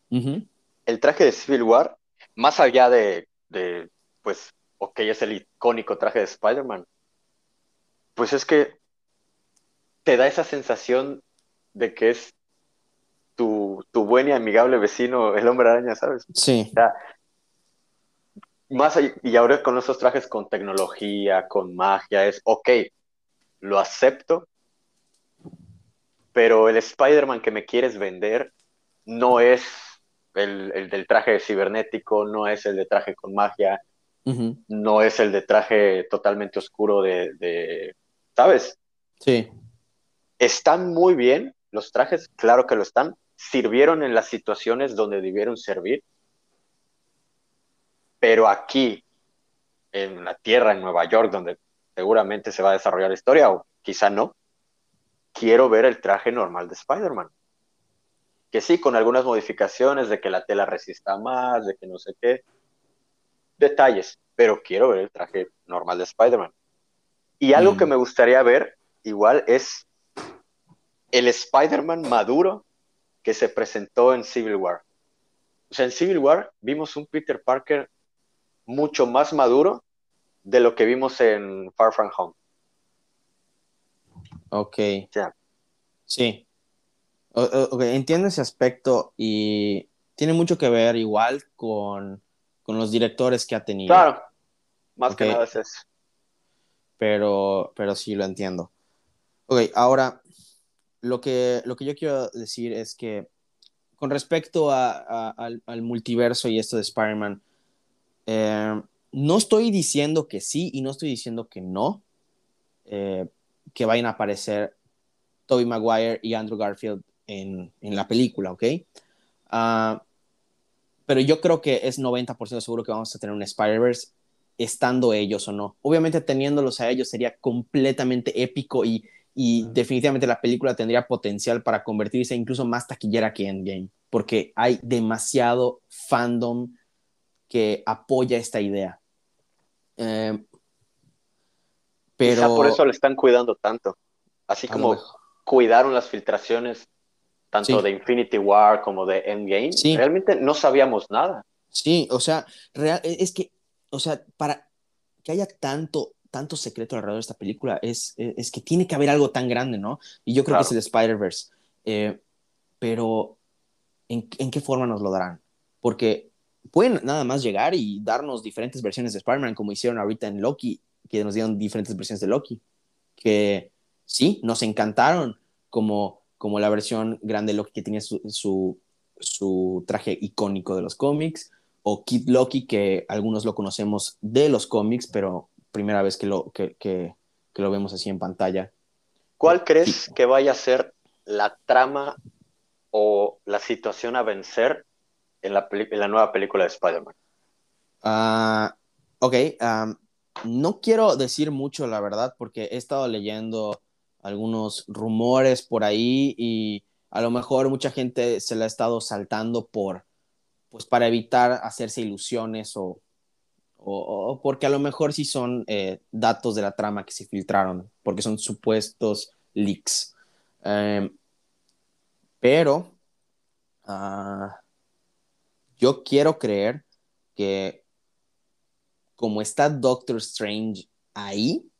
El traje de Civil War, más allá de, de, pues, ok, es el icónico traje de Spider-Man, pues es que te da esa sensación de que es tu, tu buen y amigable vecino, el hombre araña, ¿sabes? Sí. más y ahora con esos trajes con tecnología, con magia, es ok, lo acepto, pero el Spider-Man que me quieres vender no es el, del traje cibernético, no es el de traje con magia, no es el de traje totalmente oscuro de, ¿sabes? Sí. Están muy bien los trajes, claro que lo están, sirvieron en las situaciones donde debieron servir, pero aquí, en la Tierra, en Nueva York, donde seguramente se va a desarrollar la historia, o quizá no, quiero ver el traje normal de Spider-Man. Que sí, con algunas modificaciones de que la tela resista más, de que no sé qué. Detalles, pero quiero ver el traje normal de Spider-Man. Y algo mm. que me gustaría ver, igual, es el Spider-Man maduro que se presentó en Civil War. O sea, en Civil War vimos un Peter Parker mucho más maduro de lo que vimos en Far From Home. Ok. Sí. entiendo ese aspecto y tiene mucho que ver igual con, los directores que ha tenido. Claro, más que nada es eso. Pero, pero sí lo entiendo. Ok, ahora, lo que, lo que yo quiero decir es que con respecto al, multiverso y esto de Spider-Man, eh, no estoy diciendo que sí y no estoy diciendo que no. Eh, que vayan a aparecer Tobey Maguire y Andrew Garfield en, la película, ¿ok? Ah, pero yo creo que es 90% seguro que vamos a tener un Spider-Verse estando ellos o no. Obviamente teniéndolos a ellos sería completamente épico y, definitivamente la película tendría potencial para convertirse incluso más taquillera que Endgame, porque hay demasiado fandom que apoya esta idea. Eh, pero... por eso le están cuidando tanto. Así como cuidaron las filtraciones tanto de Infinity War como de Endgame. Realmente no sabíamos nada. Sí, o sea, real, es que, o sea, para que haya tanto, tanto secreto alrededor de esta película, es, es, que tiene que haber algo tan grande, ¿no? Y yo creo que es el Spider-Verse. Eh, pero, ¿en, ¿en qué forma nos lo darán? Porque pueden nada más llegar y darnos diferentes versiones de Spider-Man, como hicieron ahorita en Loki, que nos dieron diferentes versiones de Loki, que sí, nos encantaron, como, como la versión grande de Loki que tenía su, su, traje icónico de los cómics, o Kid Loki, que algunos lo conocemos de los cómics, pero primera vez que lo, que, que, lo vemos así en pantalla. ¿Cuál crees que vaya a ser la trama o la situación a vencer en la, en la nueva película de Spider-Man? Uh, ok, no quiero decir mucho, la verdad, porque he estado leyendo algunos rumores por ahí y a lo mejor mucha gente se la ha estado saltando por, pues para evitar hacerse ilusiones o, o, porque a lo mejor sí son eh, datos de la trama que se filtraron, porque son supuestos leaks. Em, pero ah, yo quiero creer que como está Doctor Strange ahí,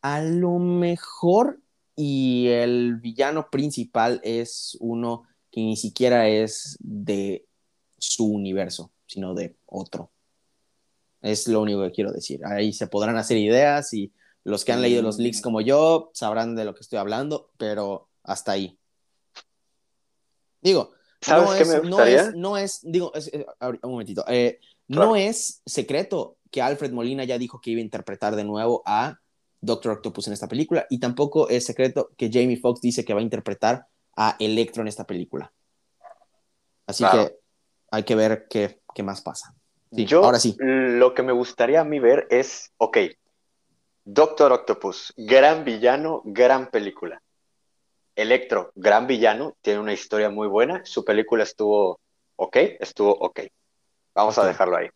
a lo mejor y el villano principal es uno que ni siquiera es de su universo, sino de otro. Es lo único que quiero decir. Ahí se podrán hacer ideas y los que han leído los leaks como yo sabrán de lo que estoy hablando, pero hasta ahí. Digo, ¿Sabes no, qué es, me gustaría? no es, digo, un momentito, eh, no es secreto que Alfred Molina ya dijo que iba a interpretar de nuevo a Doctor Octopus en esta película y tampoco es secreto que Jamie Foxx dice que va a interpretar a Electro en esta película. Así que hay que ver qué, qué más pasa. Yo, ahora sí. Lo que me gustaría a mí ver es, ok, Doctor Octopus, gran villano, gran película. Electro, gran villano, tiene una historia muy buena. Su película estuvo ok, estuvo ok. Vamos a dejarlo ahí.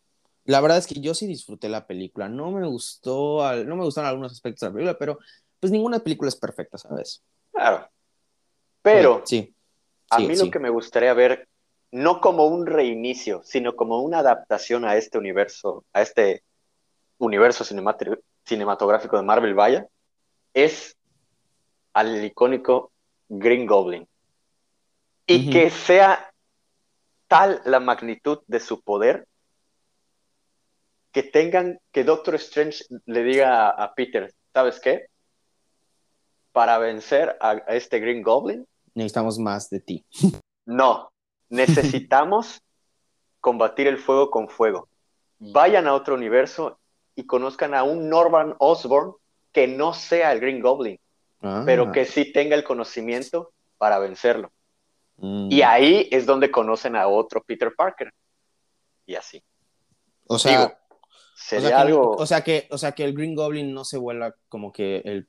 La verdad es que yo sí disfruté la película. No me gustó, no me gustaron algunos aspectos de la película, pero pues ninguna película es perfecta, ¿sabes? Claro. Pero sí, a mí lo que me gustaría ver, no como un reinicio, sino como una adaptación a este universo, a este universo cinematográfico de Marvel, vaya, es al icónico Green Goblin. Y que sea tal la magnitud de su poder que tengan, que Doctor Strange le diga a, Peter, ¿sabes qué? Para vencer a, este Green Goblin. Necesitamos más de ti. No, necesitamos combatir el fuego con fuego. Vayan a otro universo y conozcan a un Norman Osborn que no sea el Green Goblin, pero ah. que sí tenga el conocimiento para vencerlo. Mm. Y ahí es donde conocen a otro Peter Parker. Y así. O sea, sería o sea algo. O, sea que, o sea que el Green Goblin no se vuelva como que el,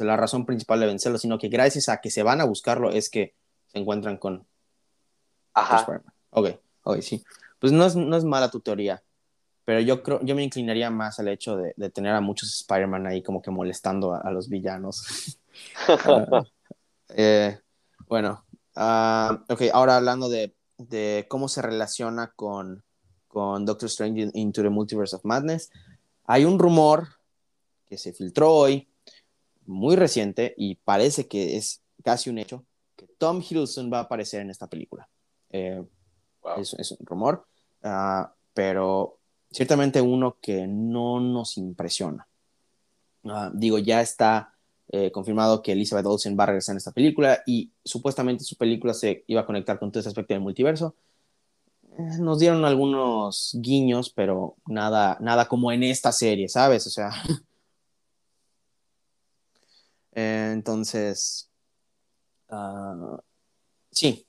la razón principal de vencerlo, sino que gracias a que se van a buscarlo es que se encuentran con. Ajá. Ok, ok, sí. Pues no es, no es mala tu teoría. Pero yo creo, yo me inclinaría más al hecho de, de tener a muchos Spider-Man ahí como que molestando a, los villanos. Ah, eh, bueno, uh, ok, ahora hablando de, de, cómo se relaciona con, con Doctor Strange Into the Multiverse of Madness, hay un rumor que se filtró hoy, muy reciente, y parece que es casi un hecho, que Tom Hiddleston va a aparecer en esta película. Eh, es, es, un rumor, uh, pero ciertamente uno que no nos impresiona. Ah, digo, ya está eh, confirmado que Elizabeth Olsen va a regresar en esta película y supuestamente su película se iba a conectar con todo ese aspecto del multiverso. Eh, nos dieron algunos guiños, pero nada, nada como en esta serie, ¿sabes? O sea. Eh, entonces, uh, sí,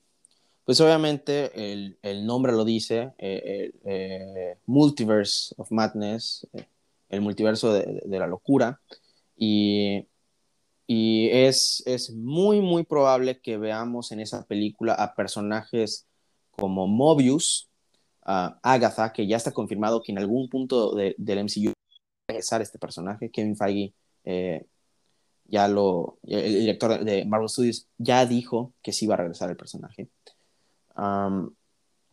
pues obviamente el, el nombre lo dice, eh, eh, Multiverse of Madness, eh, el multiverso de, de, la locura, y, y es, es, muy, muy probable que veamos en esa película a personajes como Mobius, uh, Agatha, que ya está confirmado que en algún punto de, del MCU va a regresar este personaje, Kevin Feige. ya lo, el director de Marvel Studios ya dijo que sí va a regresar el personaje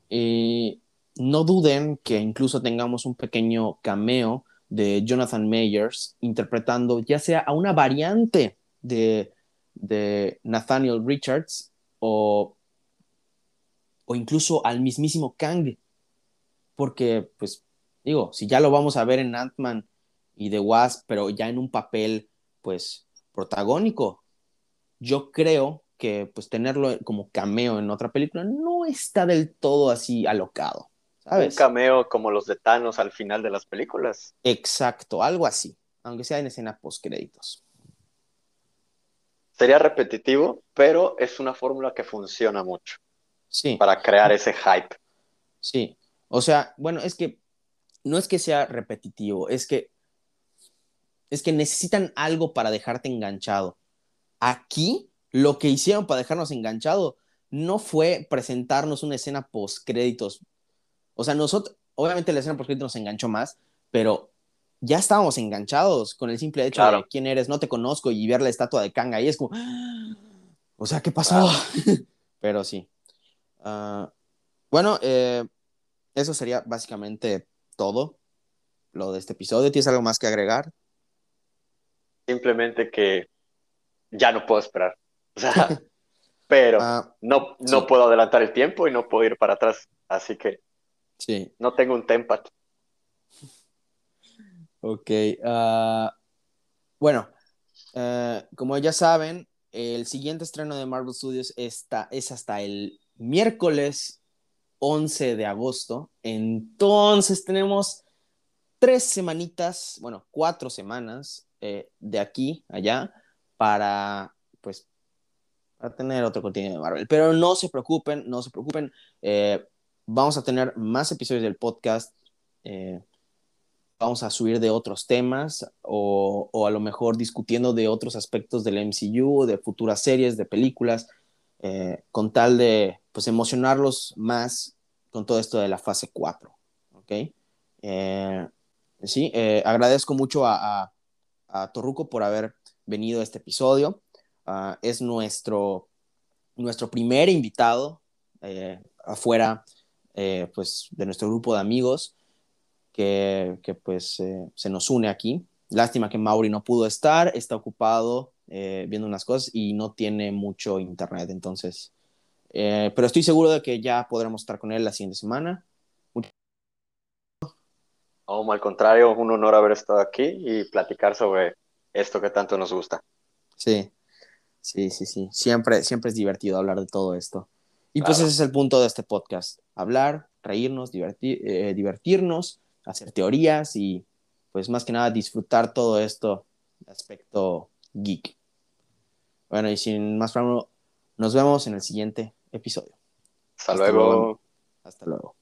y no duden que incluso tengamos un pequeño cameo de Jonathan Mayers interpretando ya sea a una variante de, de Nathaniel Richards o, o incluso al mismísimo Kang. Porque, pues, digo, si ya lo vamos a ver en Ant-Man y The Wasp, pero ya en un papel, pues, protagónico, yo creo que pues tenerlo como cameo en otra película no está del todo así alocado. ¿sabes? Un cameo como los de Thanos al final de las películas. Exacto, algo así, aunque sea en escena post créditos. Sería repetitivo, pero es una fórmula que funciona mucho. Sí. Para crear ese hype. Sí. O sea, bueno, es que no es que sea repetitivo, es que es que necesitan algo para dejarte enganchado. Aquí lo que hicieron para dejarnos enganchado no fue presentarnos una escena post créditos. O sea, nosotros, obviamente la escena post créditos nos enganchó más, pero ya estábamos enganchados con el simple hecho de quién eres, no te conozco y ver la estatua de Kang ahí es como, o sea, ¿qué pasó? pero sí. Ah, bueno, eh, eso sería básicamente todo lo de este episodio. ¿Tienes algo más que agregar? Simplemente que ya no puedo esperar. pero ah, no, no puedo adelantar el tiempo y no puedo ir para atrás. Así que sí. no tengo un tempat. Ok. Ah, bueno, eh, como ya saben, el siguiente estreno de Marvel Studios está, es hasta el miércoles 11 de agosto. Entonces tenemos tres semanitas, bueno, cuatro semanas eh, de aquí allá para pues a tener otro contenido de Marvel. Pero no se preocupen, no se preocupen. Eh, vamos a tener más episodios del podcast. Eh, vamos a subir de otros temas o, o, a lo mejor discutiendo de otros aspectos del MCU, de futuras series, de películas, eh, con tal de pues emocionarlos más con todo esto de la fase 4. ¿ok? Sí, agradezco mucho a, a, Torruco por haber venido a este episodio. Uh, es nuestro, nuestro primer invitado afuera pues, de nuestro grupo de amigos que, que pues se nos une aquí. Lástima que Mauri no pudo estar, está ocupado eh, viendo unas cosas y no tiene mucho internet, entonces, eh, pero estoy seguro de que ya podremos estar con él la siguiente semana. Oh, al contrario, un honor haber estado aquí y platicar sobre esto que tanto nos gusta. Sí, sí, sí, sí. Siempre, siempre es divertido hablar de todo esto. Y pues ese es el punto de este podcast. Hablar, reírnos, divertir, eh, divertirnos, hacer teorías y pues más que nada disfrutar todo esto aspecto geek. Bueno, y sin más nos vemos en el siguiente episodio. Hasta, luego. Hasta luego.